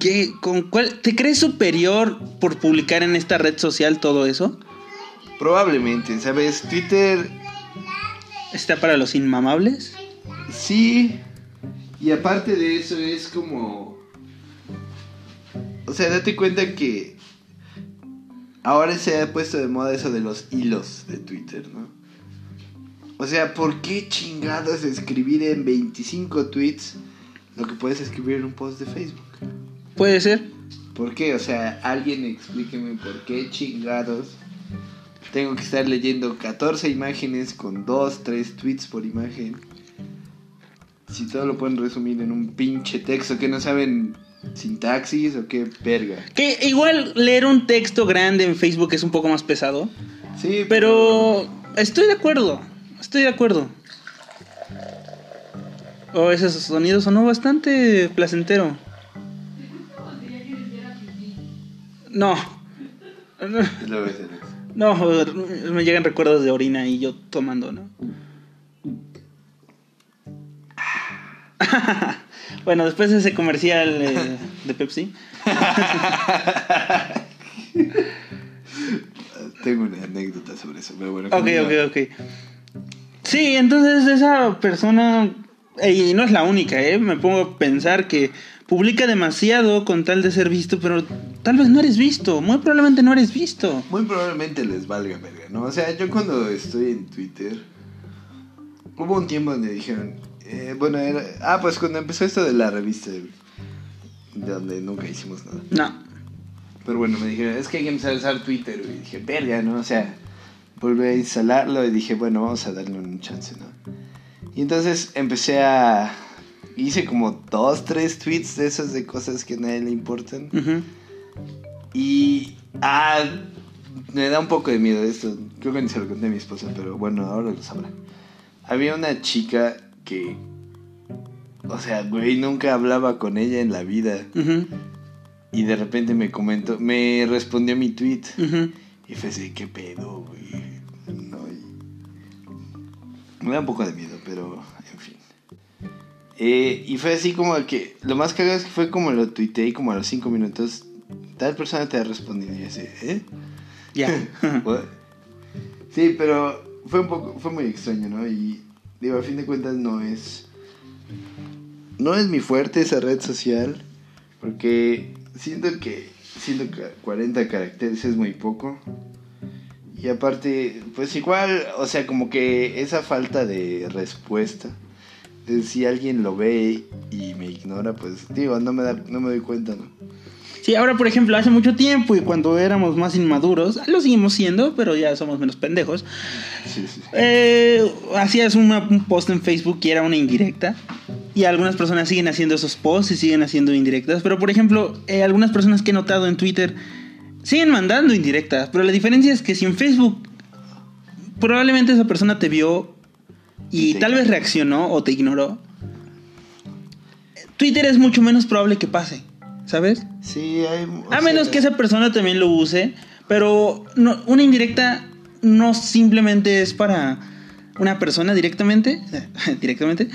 ¿qué, con cuál, ¿te crees superior por publicar en esta red social todo eso? Probablemente, ¿sabes? Twitter ¿Está para los inmamables? Sí. Y aparte de eso es como... O sea, date cuenta que ahora se ha puesto de moda eso de los hilos de Twitter, ¿no? O sea, ¿por qué chingados escribir en 25 tweets lo que puedes escribir en un post de Facebook? Puede ser. ¿Por qué? O sea, alguien explíqueme por qué chingados tengo que estar leyendo 14 imágenes con 2, 3 tweets por imagen. Si todo lo pueden resumir en un pinche texto que no saben sintaxis o qué verga. Que igual leer un texto grande en Facebook es un poco más pesado. Sí, Pero estoy de acuerdo. Estoy de acuerdo. Oh, ese sonido sonó bastante placentero. No. No, me llegan recuerdos de orina y yo tomando, ¿no? (laughs) bueno, después de ese comercial eh, de Pepsi. (laughs) Tengo una anécdota sobre eso, pero bueno. Ok, ok, ok. Sí, entonces esa persona, y no es la única, ¿eh? Me pongo a pensar que publica demasiado con tal de ser visto, pero tal vez no eres visto, muy probablemente no eres visto. Muy probablemente les valga verga, ¿no? O sea, yo cuando estoy en Twitter, hubo un tiempo donde dijeron, Eh, bueno, era... Ah, pues cuando empezó esto de la revista, de donde nunca hicimos nada. No. Pero bueno, me dijeron, es que hay que empezar a usar Twitter, Y dije, verga, ¿no? O sea, volví a instalarlo y dije, bueno, vamos a darle un chance, ¿no? Y entonces empecé a... Hice como dos, tres tweets de esas de cosas que a nadie le importan. Y... Ah, me da un poco de miedo esto. Creo que ni se lo conté a mi esposa, pero bueno, ahora lo sabrá. Había una chica que... O sea, güey, nunca hablaba con ella en la vida. Y de repente me comentó, me respondió mi tweet. Y fue así, ¿qué pedo, güey? Me da un poco de miedo, pero en fin. Eh, y fue así como que, lo más cagado es que fue como lo tuiteé como a los 5 minutos. Tal persona te ha respondido y así, ¿eh? Ya. (laughs) sí, pero fue un poco, fue muy extraño, ¿no? Y digo, a fin de cuentas no es, no es mi fuerte esa red social, porque siento que, siento que 40 caracteres es muy poco. Y aparte, pues igual, o sea, como que esa falta de respuesta, si alguien lo ve y me ignora, pues digo, no me, da, no me doy cuenta, ¿no? Sí, ahora por ejemplo, hace mucho tiempo y cuando éramos más inmaduros, lo seguimos siendo, pero ya somos menos pendejos. Sí, sí. Eh, hacías un post en Facebook y era una indirecta. Y algunas personas siguen haciendo esos posts y siguen haciendo indirectas. Pero por ejemplo, eh, algunas personas que he notado en Twitter siguen mandando indirectas. Pero la diferencia es que si en Facebook probablemente esa persona te vio y tal vez reaccionó o te ignoró, Twitter es mucho menos probable que pase. ¿sabes? Sí, hay... A menos que esa persona también lo use, pero no, una indirecta no simplemente es para una persona directamente, (laughs) directamente,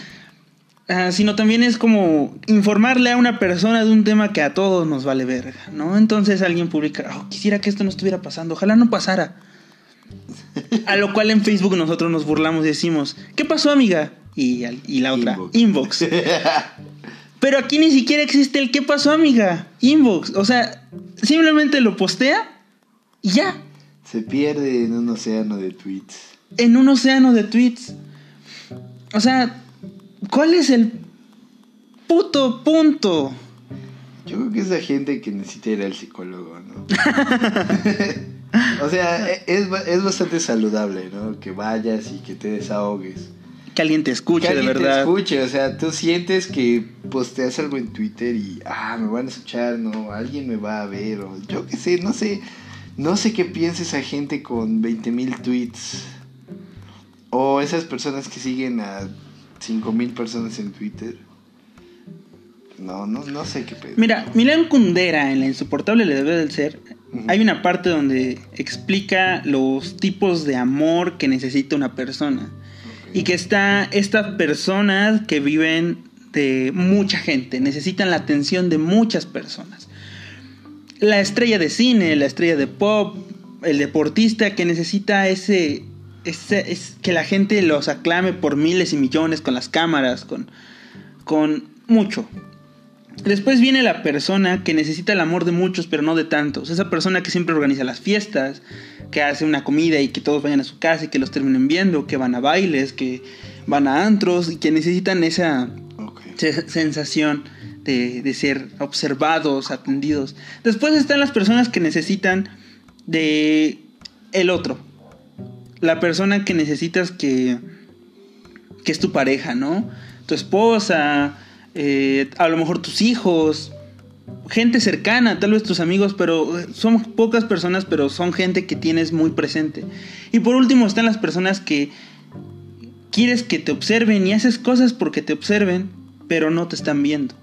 ah, sino también es como informarle a una persona de un tema que a todos nos vale verga, ¿no? Entonces alguien publica, oh, quisiera que esto no estuviera pasando, ojalá no pasara. (laughs) A lo cual en Facebook nosotros nos burlamos y decimos, ¿qué pasó amiga? Y, y la otra, inbox. inbox. (laughs) Pero aquí ni siquiera existe el qué pasó, amiga. Inbox. O sea, simplemente lo postea y ya. Se pierde en un océano de tweets. En un océano de tweets. O sea, ¿cuál es el puto punto? Yo creo que es la gente que necesita ir al psicólogo, ¿no? (laughs) o sea, es, es bastante saludable, ¿no? Que vayas y que te desahogues que alguien te escuche, que alguien de verdad. te escuche, o sea, tú sientes que posteas algo en Twitter y, ah, me van a escuchar, no, alguien me va a ver, o yo qué sé, no sé, no sé qué piensa esa gente con 20 mil tweets, o esas personas que siguen a 5 mil personas en Twitter. No, no, no sé qué pedo. Mira, Milan Kundera en La insoportable le debe del ser, hay una parte donde explica los tipos de amor que necesita una persona. Y que está estas personas que viven de mucha gente, necesitan la atención de muchas personas. La estrella de cine, la estrella de pop, el deportista que necesita ese, es que la gente los aclame por miles y millones con las cámaras, con, con mucho. Después viene la persona que necesita el amor de muchos, pero no de tantos. Esa persona que siempre organiza las fiestas, que hace una comida y que todos vayan a su casa y que los terminen viendo, que van a bailes, que van a antros y que necesitan esa sensación de, ser observados, atendidos. Después están las personas que necesitan de el otro. La persona que necesitas que, que es tu pareja, ¿no? Tu esposa, eh, a lo mejor tus hijos, gente cercana, tal vez tus amigos, pero eh, son pocas personas, pero son gente que tienes muy presente. Y por último están las personas que quieres que te observen y haces cosas porque te observen, pero no te están viendo.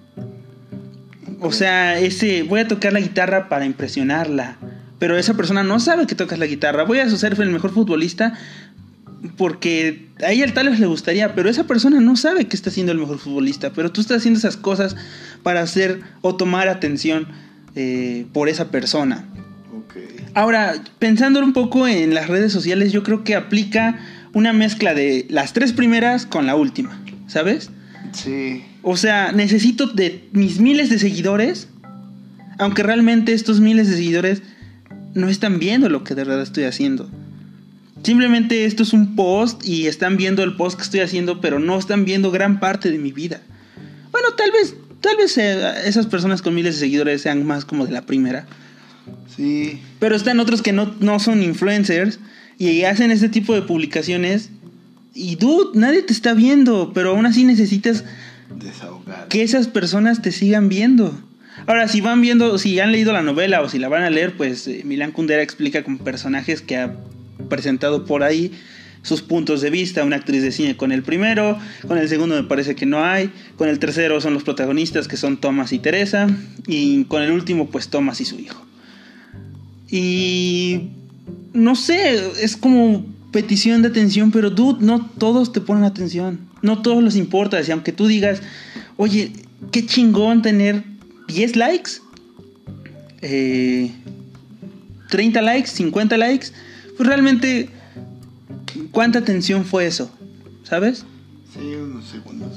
O sea, ese voy a tocar la guitarra para impresionarla, pero esa persona no sabe que tocas la guitarra. Voy a ser el mejor futbolista porque a ella tal vez le gustaría, pero esa persona no sabe que está siendo el mejor futbolista, pero tú estás haciendo esas cosas para hacer o tomar atención eh, por esa persona. Ahora, pensando un poco en las redes sociales, yo creo que aplica una mezcla de las tres primeras con la última, ¿sabes? Sí. O sea, necesito de mis miles de seguidores, aunque realmente estos miles de seguidores no están viendo lo que de verdad estoy haciendo. Simplemente esto es un post y están viendo el post que estoy haciendo, pero no están viendo gran parte de mi vida. Bueno, tal vez, tal vez eh, esas personas con miles de seguidores sean más como de la primera. Sí. Pero están otros que no, no son influencers y hacen este tipo de publicaciones. Y dude, nadie te está viendo, pero aún así necesitas Desahogar. que esas personas te sigan viendo. Ahora, si van viendo, si han leído la novela o si la van a leer, pues eh, Milán Kundera explica con personajes que ha presentado por ahí sus puntos de vista. Una actriz de cine con el primero, con el segundo me parece que no hay, con el tercero son los protagonistas que son Thomas y Teresa, y con el último, pues Thomas y su hijo. Y no sé, es como petición de atención, pero dude, no todos te ponen atención. No todos les importa. Y aunque tú digas, oye, qué chingón tener 10 likes, eh, 30 likes, 50 likes, pues realmente, ¿cuánta atención fue eso? ¿Sabes? Sí, unos segundos.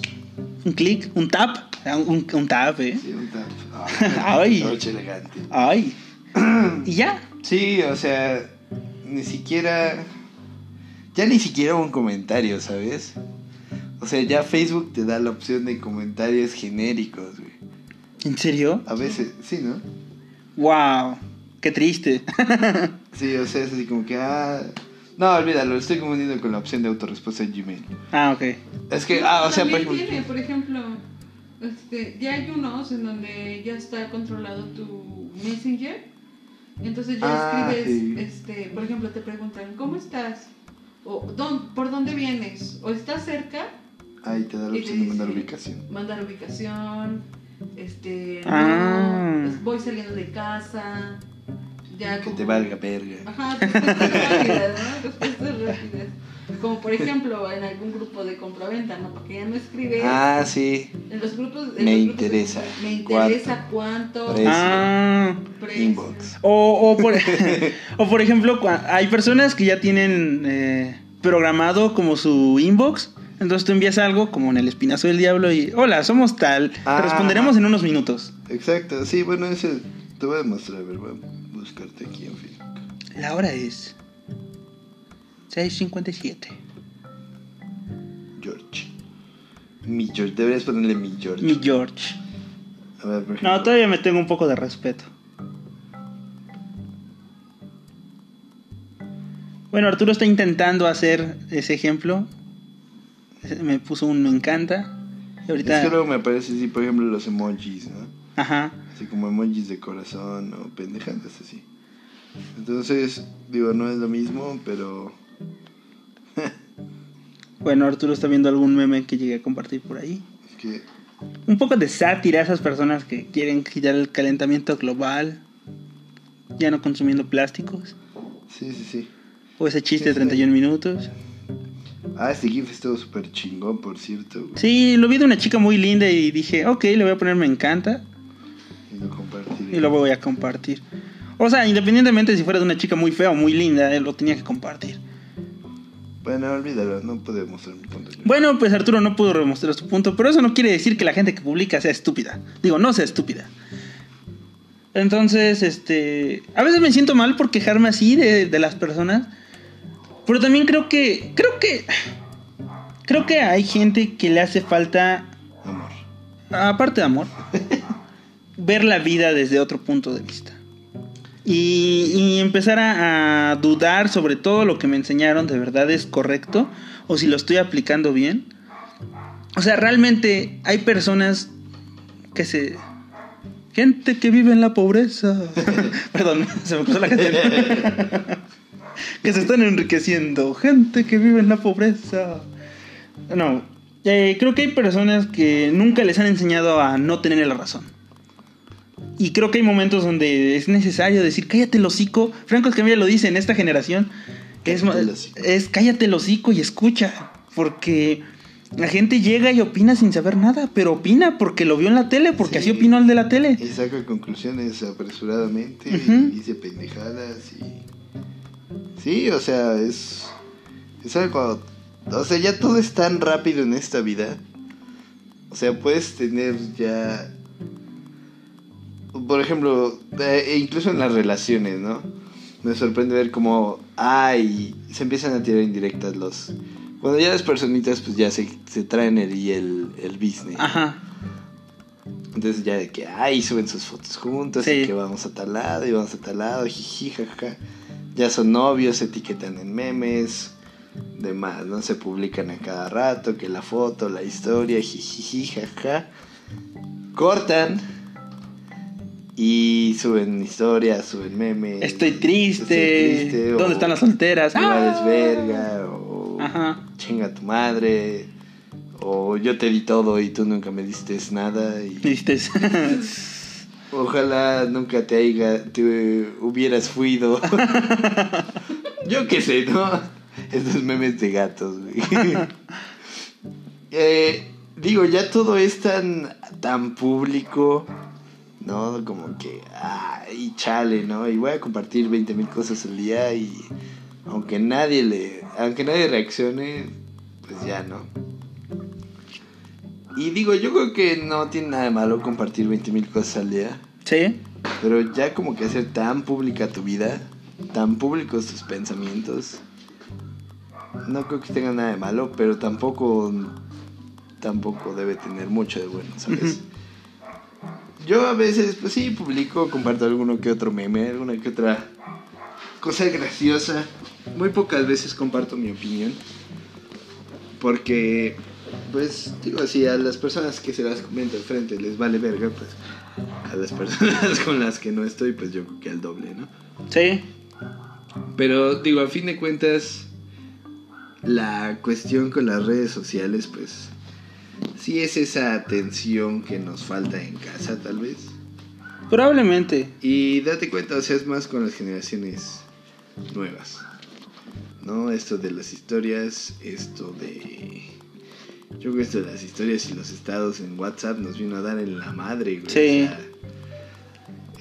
Un clic, un tap, Ah, un, un tap, ¿eh? Sí, un tap. (laughs) Ay. Noche elegante. Ay. (clears throat) Y ya. Sí, o sea, ni siquiera. Ya ni siquiera un comentario, ¿sabes? O sea, ya Facebook te da la opción de comentarios genéricos, güey. ¿En serio? A veces, sí, ¿no? Wow. Qué triste. (laughs) Sí, o sea, es así como que, ah. No, olvídalo, lo estoy confundiendo con la opción de autorrespuesta en Gmail. ah, ok. Es que, ah, o sea, por ejemplo. tiene, por ejemplo, este, ya hay unos en donde ya está controlado tu Messenger. Entonces ya Ah, escribes, sí. este, por ejemplo, te preguntan, ¿cómo estás? O "¿Dón- ¿por dónde vienes? ¿O estás cerca? Ahí te da la opción de mandar ubicación. Mandar ubicación, este, Ah. no, voy saliendo de casa, ya Que como- te valga verga. Ajá, respuestas rápidas, ¿no? Respuestas rápidas. Como por ejemplo en algún grupo de compraventa, ¿no? Porque ya no escribes. Ah, sí. En los grupos. en Me los grupos de interesa. Me interesa cuánto. Precio. Ah. precio. Inbox. O, o, por, (laughs) o por ejemplo, hay personas que ya tienen eh, programado como su inbox. Entonces tú envías algo como en el espinazo del diablo y hola, somos tal. Te Ah. responderemos en unos minutos. Exacto, sí, bueno, ese te voy a mostrar, a ver, voy a buscarte aquí en Facebook. La hora es 6.57. George. Mi George, deberías ponerle mi George. Mi George. A ver, por. No, todavía me tengo un poco de respeto. Bueno, Arturo está intentando hacer ese ejemplo. (laughs) Me puso un me encanta. Y ahorita. Es que luego me aparece así, por ejemplo, los emojis, ¿no? Ajá. Así como emojis de corazón o pendejadas así. Entonces, digo, no es lo mismo, pero... (laughs) Bueno, Arturo está viendo algún meme que llegue a compartir por ahí. Es que... Un poco de sátira a esas personas que quieren quitar el calentamiento global. Ya no consumiendo plásticos. Sí, sí, sí. O ese chiste de 31 minutos. Ah, este GIF estuvo súper chingón, por cierto. güey. Sí, lo vi de una chica muy linda y dije, ok, le voy a poner me encanta. Y lo compartiré. Y lo voy a compartir. O sea, independientemente si fuera de una chica muy fea o muy linda, él lo tenía que compartir. Bueno, olvídalo, no puedo mostrar mi punto. Bueno, pues Arturo no pudo demostrar su punto, pero eso no quiere decir que la gente que publica sea estúpida. Digo, no sea estúpida. Entonces, este. A veces me siento mal por quejarme así de, de las personas. Pero también creo que. Creo que. Creo que hay gente que le hace falta. Amor. Aparte de amor. (laughs) ver la vida desde otro punto de vista. Y, y empezar a, a dudar sobre todo lo que me enseñaron de verdad es correcto o si lo estoy aplicando bien. O sea, realmente hay personas que se... Gente que vive en la pobreza. (laughs) Perdón, (laughs) se me cruzó la canción. Que se están enriqueciendo. Gente que vive en la pobreza. No, eh, creo que hay personas que nunca les han enseñado a no tener la razón. Y creo que hay momentos donde es necesario decir, cállate el hocico. Franco Escamilla lo dice en esta generación. Es, es cállate el hocico y escucha. Porque la gente llega y opina sin saber nada. Pero opina porque lo vio en la tele, porque Sí. así opinó el de la tele. Y saca conclusiones apresuradamente y dice pendejadas y... Sí, o sea, es... Es algo... O sea, ya todo es tan rápido en esta vida. O sea, puedes tener ya... Por ejemplo, eh, e incluso en las relaciones, ¿no? me sorprende ver cómo ay se empiezan a tirar indirectas los cuando ya las personitas pues ya se, se traen el y el, el business Ajá. entonces ya de que ay suben sus fotos juntos Sí. y que vamos a tal lado y vamos a tal lado jiji jajaja ya son novios se etiquetan en memes demás no se publican a cada rato que la foto la historia jiji jajaja cortan y suben historias, suben memes. Estoy triste. Estoy triste, ¿Dónde o están las solteras? ¡Ah! verga, o Ajá. chinga tu madre, o yo te di todo y tú nunca me diste nada. Y Viste. (laughs) ojalá nunca te haya, te hubieras fuido. (laughs) yo qué sé, ¿no? Estos memes de gatos, güey. Eh, digo, ya todo es tan, tan público, ¿no? Como que, ay, chale, ¿no? Y voy a compartir 20 mil cosas al día y aunque nadie le, aunque nadie reaccione, pues ya, ¿no? Y digo, yo creo que no tiene nada de malo compartir 20 mil cosas al día, sí. pero ya como que hacer tan pública tu vida, tan públicos tus pensamientos, no creo que tenga nada de malo, pero tampoco tampoco debe tener mucho de bueno, ¿sabes? Yo a veces, pues sí, publico, comparto alguno que otro meme, alguna que otra cosa graciosa. Muy pocas veces comparto mi opinión. Porque, pues, digo así, a las personas que se las comento al frente les vale verga, pues a las personas (laughs) con las que no estoy, pues yo creo que al doble, ¿no? Sí. Pero digo, a fin de cuentas, la cuestión con las redes sociales, pues, sí es esa atención que nos falta en casa, tal vez. Probablemente. Y date cuenta, o sea, es más con las generaciones nuevas. ¿No? Esto de las historias, esto de... Yo creo que esto de las historias y los estados en WhatsApp nos vino a dar en la madre, güey. Sí. O sea,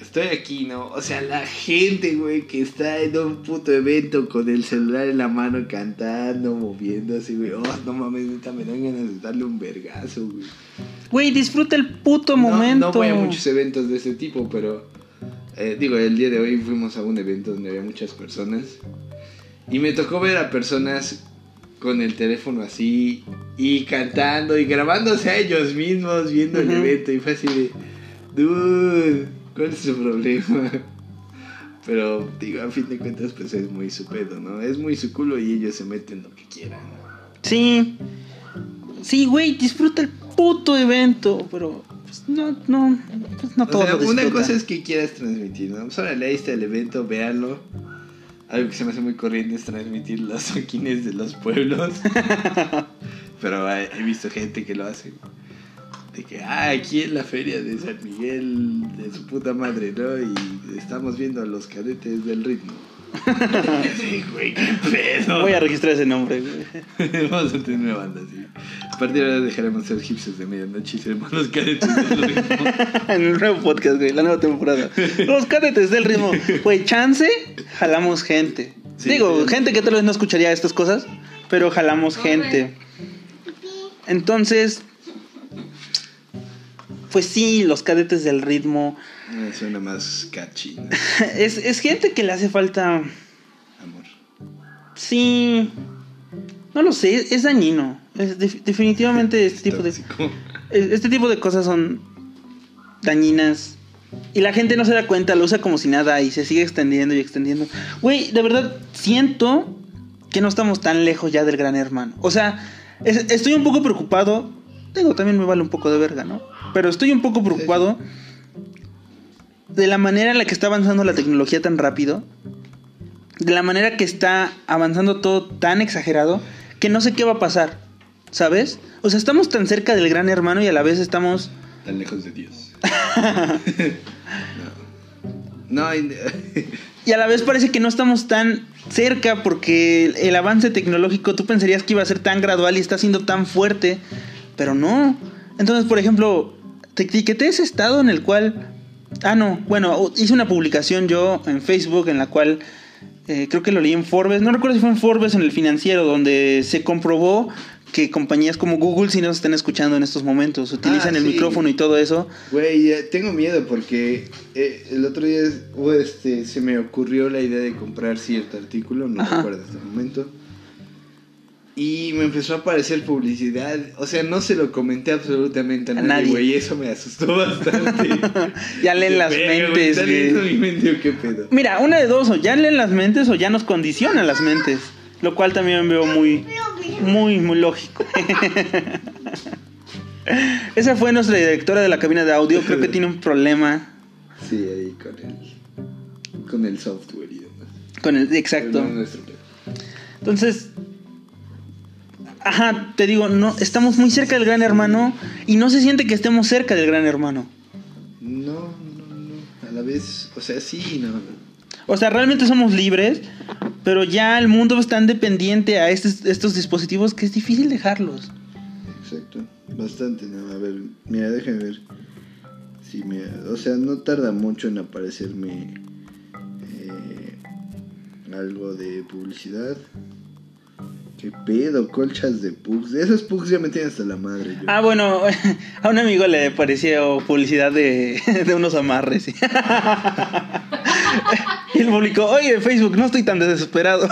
estoy aquí, ¿no? O sea, la gente, güey, que está en un puto evento con el celular en la mano cantando, moviéndose, güey. Oh, no mames, neta, me dan ganas de darle un vergazo, güey. Güey, disfruta el puto No- momento. No, voy a muchos eventos de ese tipo, pero eh, digo, el día de hoy fuimos a un evento donde había muchas personas y me tocó ver a personas con el teléfono así y cantando y grabándose a ellos mismos viendo el evento y fue así de, dude, ¿cuál es su problema? Pero digo, a fin de cuentas pues es muy su pedo, ¿no? Es muy su culo y ellos se meten lo que quieran. Sí. Sí, güey, disfruta el puto evento, pero pues, no, no, pues, no O todo sea, lo una cosa es que quieras transmitir, ¿no? Pues ahí está el evento, véanlo. Algo que se me hace muy corriente es transmitir los toquines (laughs) de los pueblos. (laughs) Pero he visto gente que lo hace. De que, ah, aquí en la feria de San Miguel, de su puta madre, ¿no? Y estamos viendo a los cadetes del ritmo. (laughs) sí, güey, qué pedo. Voy a registrar ese nombre, güey. Vamos a tener una banda así. A partir de ahora dejaremos ser hipsters de medianoche y seremos los cadetes del ritmo. (laughs) en el nuevo podcast, güey, la nueva temporada. Los cadetes del ritmo. Güey, chance, jalamos gente. Sí, Digo, sí. gente que tal vez no escucharía estas cosas, pero jalamos gente. Entonces, pues sí, los cadetes del ritmo. Suena más catchy, ¿no? (laughs) Es, es gente que le hace falta. Amor. Sí. No lo sé, es dañino. Es definitivamente este tipo de. Este tipo de cosas son dañinas. Y la gente no se da cuenta, lo usa como si nada y se sigue extendiendo y extendiendo. Güey, de verdad siento que no estamos tan lejos ya del gran hermano. O sea, es- estoy un poco preocupado. Digo, también me vale un poco de verga, ¿no? Pero estoy un poco preocupado de la manera en la que está avanzando la tecnología tan rápido. De la manera que está avanzando todo tan exagerado que no sé qué va a pasar. ¿Sabes? O sea, estamos tan cerca del gran hermano y a la vez estamos... Tan lejos de Dios. (laughs) no. No, y- Y a la vez parece que no estamos tan cerca porque el, el avance tecnológico tú pensarías que iba a ser tan gradual y está siendo tan fuerte, pero no. Entonces, por ejemplo, te etiqueté ese estado en el cual... Ah, no, bueno, hice una publicación yo en Facebook en la cual eh, creo que lo leí en Forbes, no recuerdo si fue en Forbes o en el financiero, donde se comprobó que compañías como Google sí nos estén escuchando en estos momentos. Utilizan Ah, el sí. micrófono y todo eso. Güey, eh, tengo miedo porque eh, el otro día uh, este, se me ocurrió la idea de comprar cierto artículo, no Ajá. recuerdo hasta el momento. Y me empezó a aparecer publicidad. O sea, no se lo comenté absolutamente a A nadie, güey. Eso me asustó bastante. (laughs) Ya leen las "Verga, güey, mentes, güey". mi mente o qué pedo. Mira, una de dos, o ya leen las mentes o ya nos condicionan las mentes. Lo cual también veo muy, muy, muy lógico. (laughs) Esa fue nuestra directora de la cabina de audio. Creo que tiene un problema Sí, ahí con el, con el software y demás. con el. Exacto. Entonces, ajá, te digo, no, estamos muy cerca del gran hermano y no se siente que estemos cerca del gran hermano. No, no, no. A la vez, o sea, sí, no. O sea, realmente somos libres, pero ya el mundo es tan dependiente a estos, estos dispositivos que es difícil dejarlos. Exacto, bastante, no, a ver, mira, déjame ver. Sí, mira, o sea, no tarda mucho en aparecerme eh, algo de publicidad. ¿Qué pedo? Colchas de pugs. Esas pugs ya me tienen hasta la madre. Yo. Ah, bueno, (laughs) a un amigo le pareció publicidad de, (laughs) de unos amarres. (laughs) y él publicó, oye, Facebook, no estoy tan desesperado.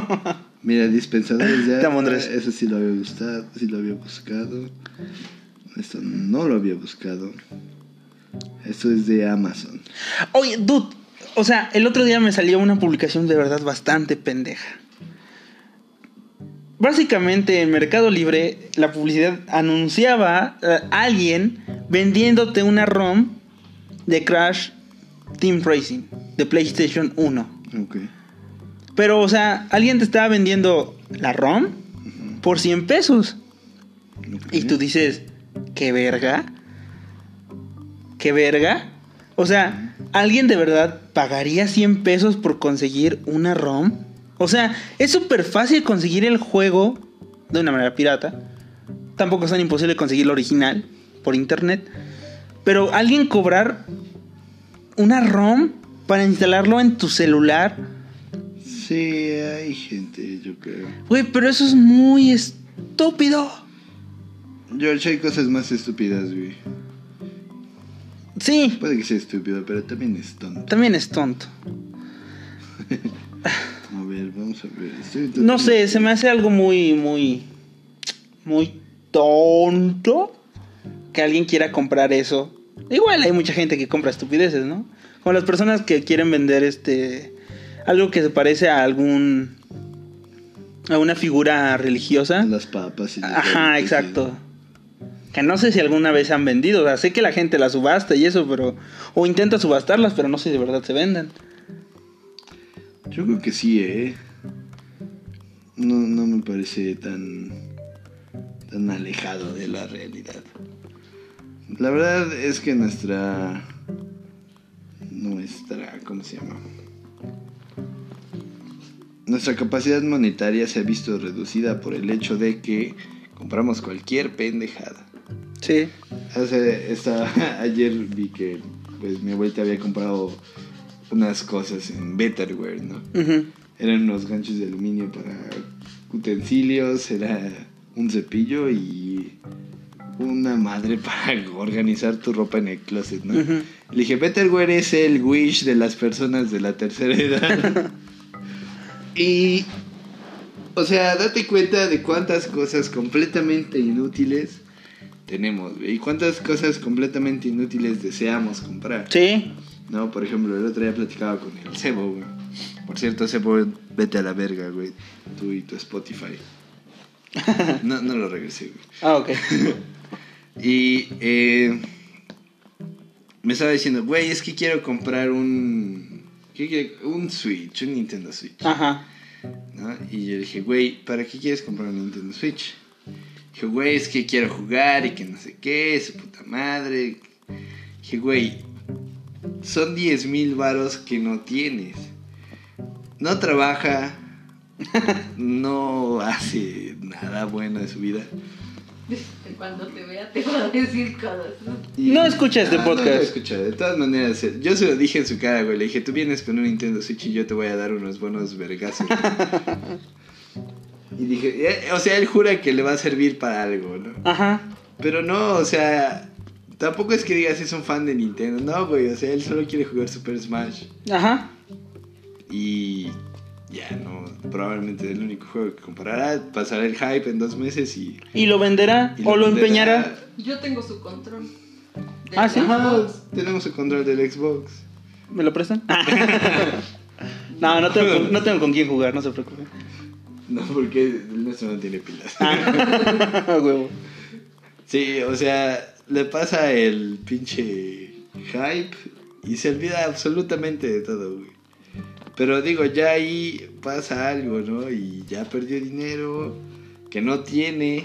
(laughs) Mira, dispensadores ya. Te Andrés. Eso sí lo había gustado, sí lo había buscado. Esto no lo había buscado. Esto es de Amazon. Oye, dude, o sea, el otro día me salió una publicación de verdad bastante pendeja. Básicamente en Mercado Libre la publicidad anunciaba a alguien vendiéndote una ROM de Crash Team Racing de PlayStation 1. Ok. Pero, o sea, alguien te estaba vendiendo la ROM por 100 pesos. Y tú dices, ¿qué verga? ¿Qué verga? O sea, ¿alguien de verdad pagaría 100 pesos por conseguir una ROM? O sea, es súper fácil conseguir el juego de una manera pirata. Tampoco es tan imposible conseguir el original por internet. Pero alguien cobrar una ROM para instalarlo en tu celular. Sí, hay gente, yo creo. Güey, pero eso es muy estúpido. George, hay cosas más estúpidas, güey. Sí, Puede que sea estúpido, pero también es tonto. también es tonto. (laughs) A ver, vamos a ver. Estoy No sé, se me hace algo muy, muy, muy tonto que alguien quiera comprar eso. Igual hay mucha gente que compra estupideces, ¿no? Como las personas que quieren vender este algo que se parece a algún a una figura religiosa. Las papas y Ajá, y- exacto. Que no sé si alguna vez se han vendido. O sea, sé que la gente las subasta y eso, pero. O intenta subastarlas, pero no sé si de verdad se vendan. Yo creo que sí, ¿eh? No, no me parece tan, tan alejado de la realidad. La verdad es que nuestra... Nuestra... ¿Cómo se llama? Nuestra capacidad monetaria se ha visto reducida por el hecho de que compramos cualquier pendejada. Sí. Esta- (laughs) ayer vi que pues mi abuelita había comprado unas cosas en Betterware, ¿no? Eran unos ganchos de aluminio para utensilios, era un cepillo y una madre (laughs) para organizar tu ropa en el closet, ¿no? Ujú. Le dije, Betterware es el wish de las personas de la tercera (laughs) edad. (laughs) y, o sea, date cuenta de cuántas cosas completamente inútiles tenemos, y cuántas cosas completamente inútiles deseamos comprar. Sí. No, por ejemplo, el otro día platicaba con el Cebo, güey. Por cierto, Cebo, vete a la verga, güey. Tú y tu Spotify. No, no lo regresé, güey. Ah, ok. Y eh, me estaba diciendo, güey, es que quiero comprar un. Un Switch, un Nintendo Switch. Ajá. ¿no? Y yo dije, güey, ¿para qué quieres comprar un Nintendo Switch? Dije, güey, es que quiero jugar y que no sé qué, su puta madre. Dije, güey, son 10 mil varos que no tienes. No trabaja, (laughs) no hace nada bueno de su vida. (laughs) Cuando te vea te va a decir cosas. Y- No escucha este Ah, podcast. No lo escucha, de todas maneras. eh, Yo se lo dije en su cara, güey. Le dije, tú vienes con un Nintendo Switch y yo te voy a dar unos buenos vergazos. (laughs) Y dije, eh, o sea, él jura que le va a servir para algo, ¿no? Ajá. Pero no, o sea, tampoco es que digas es un fan de Nintendo, no, güey, o sea, él solo quiere jugar Super Smash. Ajá. Y ya, no, probablemente el único juego que comprará, pasará el hype en dos meses y... Y lo venderá y o lo venderá. empeñará. Yo tengo su control. Ah, ¿sí? Ajá, tenemos el control del Xbox. ¿Me lo prestan? (laughs) (laughs) no, no tengo, con, no tengo con quién jugar, no se preocupe. No, porque el nuestro no tiene pilas. Ah, (laughs) huevo. Sí, o sea, le pasa el pinche hype y se olvida absolutamente de todo, güey. Pero digo, ya ahí pasa algo, ¿no? Y ya perdió dinero que no tiene.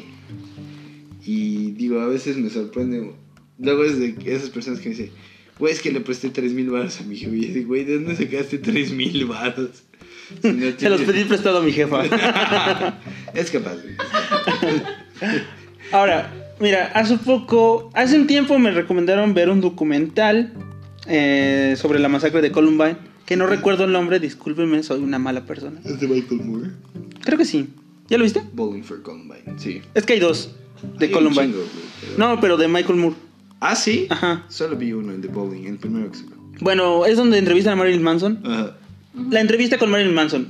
Y digo, a veces me sorprende. Luego es de esas personas que me dicen, güey, es que le presté 3 mil baros a mi hijo. Y yo digo, güey, ¿de dónde sacaste 3 mil baros? Si no Se los pedí prestado a mi jefa. (laughs) Es capaz. Ahora, mira, hace poco, hace un tiempo me recomendaron ver un documental eh, sobre la masacre de Columbine, que no recuerdo el nombre, discúlpenme, soy una mala persona. Es de Michael Moore. Creo que sí. ¿Ya lo viste? Bowling for Columbine, sí. Es que hay dos de Hay Columbine. chingo, güey, pero- No, pero de Michael Moore. Ah, sí. Ajá. Solo vi uno, el de Bowling, el primero que sacó. Bueno, es donde entrevistan a Marilyn Manson. Ajá. La entrevista con Marilyn Manson.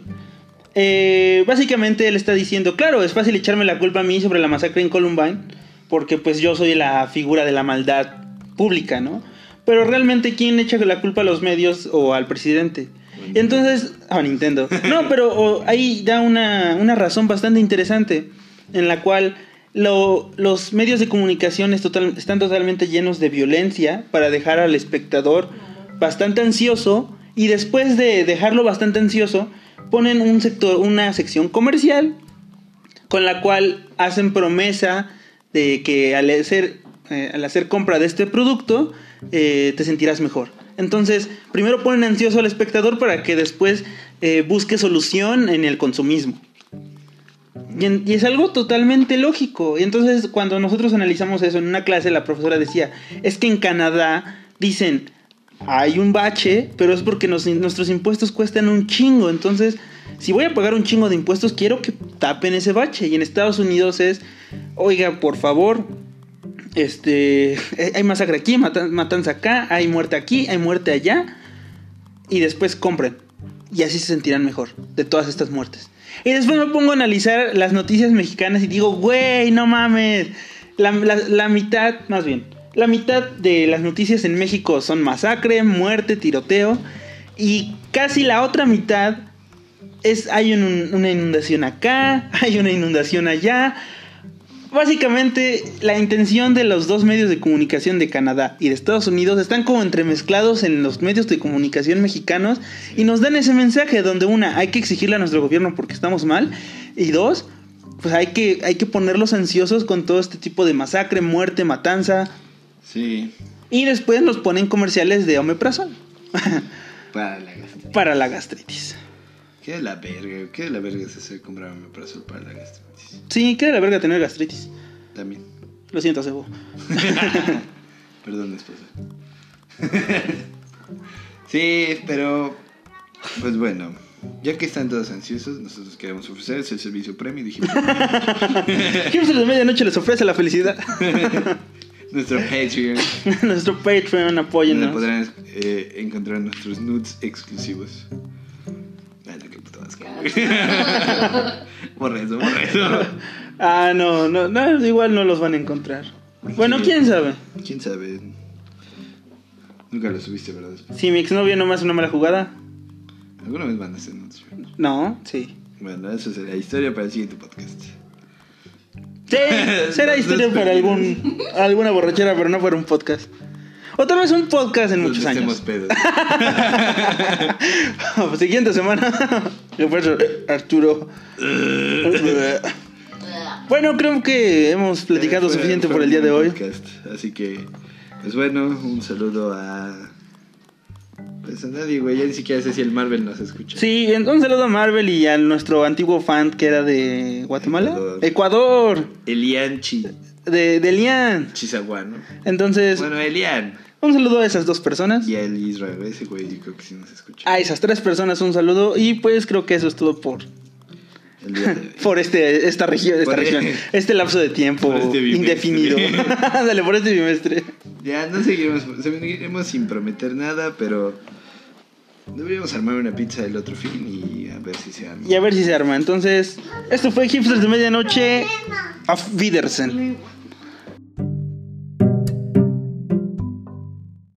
Eh, básicamente él está diciendo, claro, es fácil echarme la culpa a mí sobre la masacre en Columbine, porque pues yo soy la figura de la maldad pública, ¿no? Pero realmente, ¿quién echa la culpa a los medios o al presidente? Entonces, a Nintendo. No, pero ahí da una, una razón bastante interesante, en la cual lo- los medios de comunicación es total- están totalmente llenos de violencia para dejar al espectador bastante ansioso y después de dejarlo bastante ansioso ponen un sector, una sección comercial con la cual hacen promesa de que al hacer, eh, al hacer compra de este producto eh, te sentirás mejor. Entonces, primero ponen ansioso al espectador para que después eh, busque solución en el consumismo. Y, es algo totalmente lógico. Y entonces, cuando nosotros analizamos eso en una clase, la profesora decía, es que en Canadá dicen, hay un bache, pero es porque nuestros impuestos cuestan un chingo. Entonces, si voy a pagar un chingo de impuestos, quiero que tapen ese bache. Y en Estados Unidos es, oiga, por favor, este, eh, hay masacre aquí, mata- matanza acá, hay muerte aquí, hay muerte allá. Y después compren. Y así se sentirán mejor de todas estas muertes. Y después me pongo a analizar las noticias mexicanas y digo, güey, no mames. La, la- mitad, más bien, la mitad de las noticias en México son masacre, muerte, tiroteo. Y casi la otra mitad es, hay un- una inundación acá, (laughs) hay una inundación allá. Básicamente, la intención de los dos medios de comunicación de Canadá y de Estados Unidos están como entremezclados en los medios de comunicación mexicanos y nos dan ese mensaje donde una, hay que exigirle a nuestro gobierno porque estamos mal y dos, pues hay que, hay que ponerlos ansiosos con todo este tipo de masacre, muerte, matanza Sí. y después nos ponen comerciales de omeprazol Para la gastritis. para la gastritis. ¿Qué de la verga? ¿Qué de la verga es hacer comprar omeprazol para la gastritis? Sí, queda la verga tener gastritis. También. Lo siento, Sebo. (laughs) (laughs) Perdón, esposa. (laughs) sí, pero. Pues bueno. Ya que están todos ansiosos, nosotros queremos ofrecerles el servicio premium. Dijimos. De Medianoche les ofrece la felicidad. nuestro Patreon. Nuestro Patreon, Donde apóyennos. podrán eh, encontrar nuestros nudes exclusivos. Borra (laughs) eso, borra eso. Ah, no, no, no, igual no los van a encontrar. Bueno, Sí. quién sabe. ¿Quién sabe? Nunca lo subiste, ¿verdad? Si mi exnovio no me hace una mala jugada. ¿Alguna vez van a hacer? No, sí. Bueno, eso será historia para el siguiente podcast. Sí, será (laughs) historia para algún, alguna borrachera, pero no para un podcast. O tal vez un podcast en Nos muchos años. pedos. (laughs) Siguiente semana. (laughs) Arturo. (laughs) Bueno, creo que hemos platicado fue- suficiente fue por el día de hoy. podcast. Así que, pues bueno, un saludo a. Pues a nadie, güey. Ya ni siquiera sé si el Marvel nos escucha. Sí, un saludo a Marvel y a nuestro antiguo fan que era de Guatemala. Ecuador. Ecuador. Elian Chi, De, de Lian. Chizaguá, ¿no? Entonces, Bueno, Elian. Un saludo a esas dos personas. Y el Israel, ese güey, yo creo que sí nos escucha. A esas tres personas un saludo. Y pues creo que eso es todo por el día de hoy. (laughs) Por este, esta región, esta Por- región, este (laughs) lapso de tiempo este indefinido. (laughs) Dale, por este bimestre. Ya no seguiremos, seguiremos sin prometer nada, pero deberíamos armar una pizza el otro fin y a ver si se arma. Y a ver si se arma. Entonces, esto fue Hipsters de Medianoche. Auf Wiedersehen.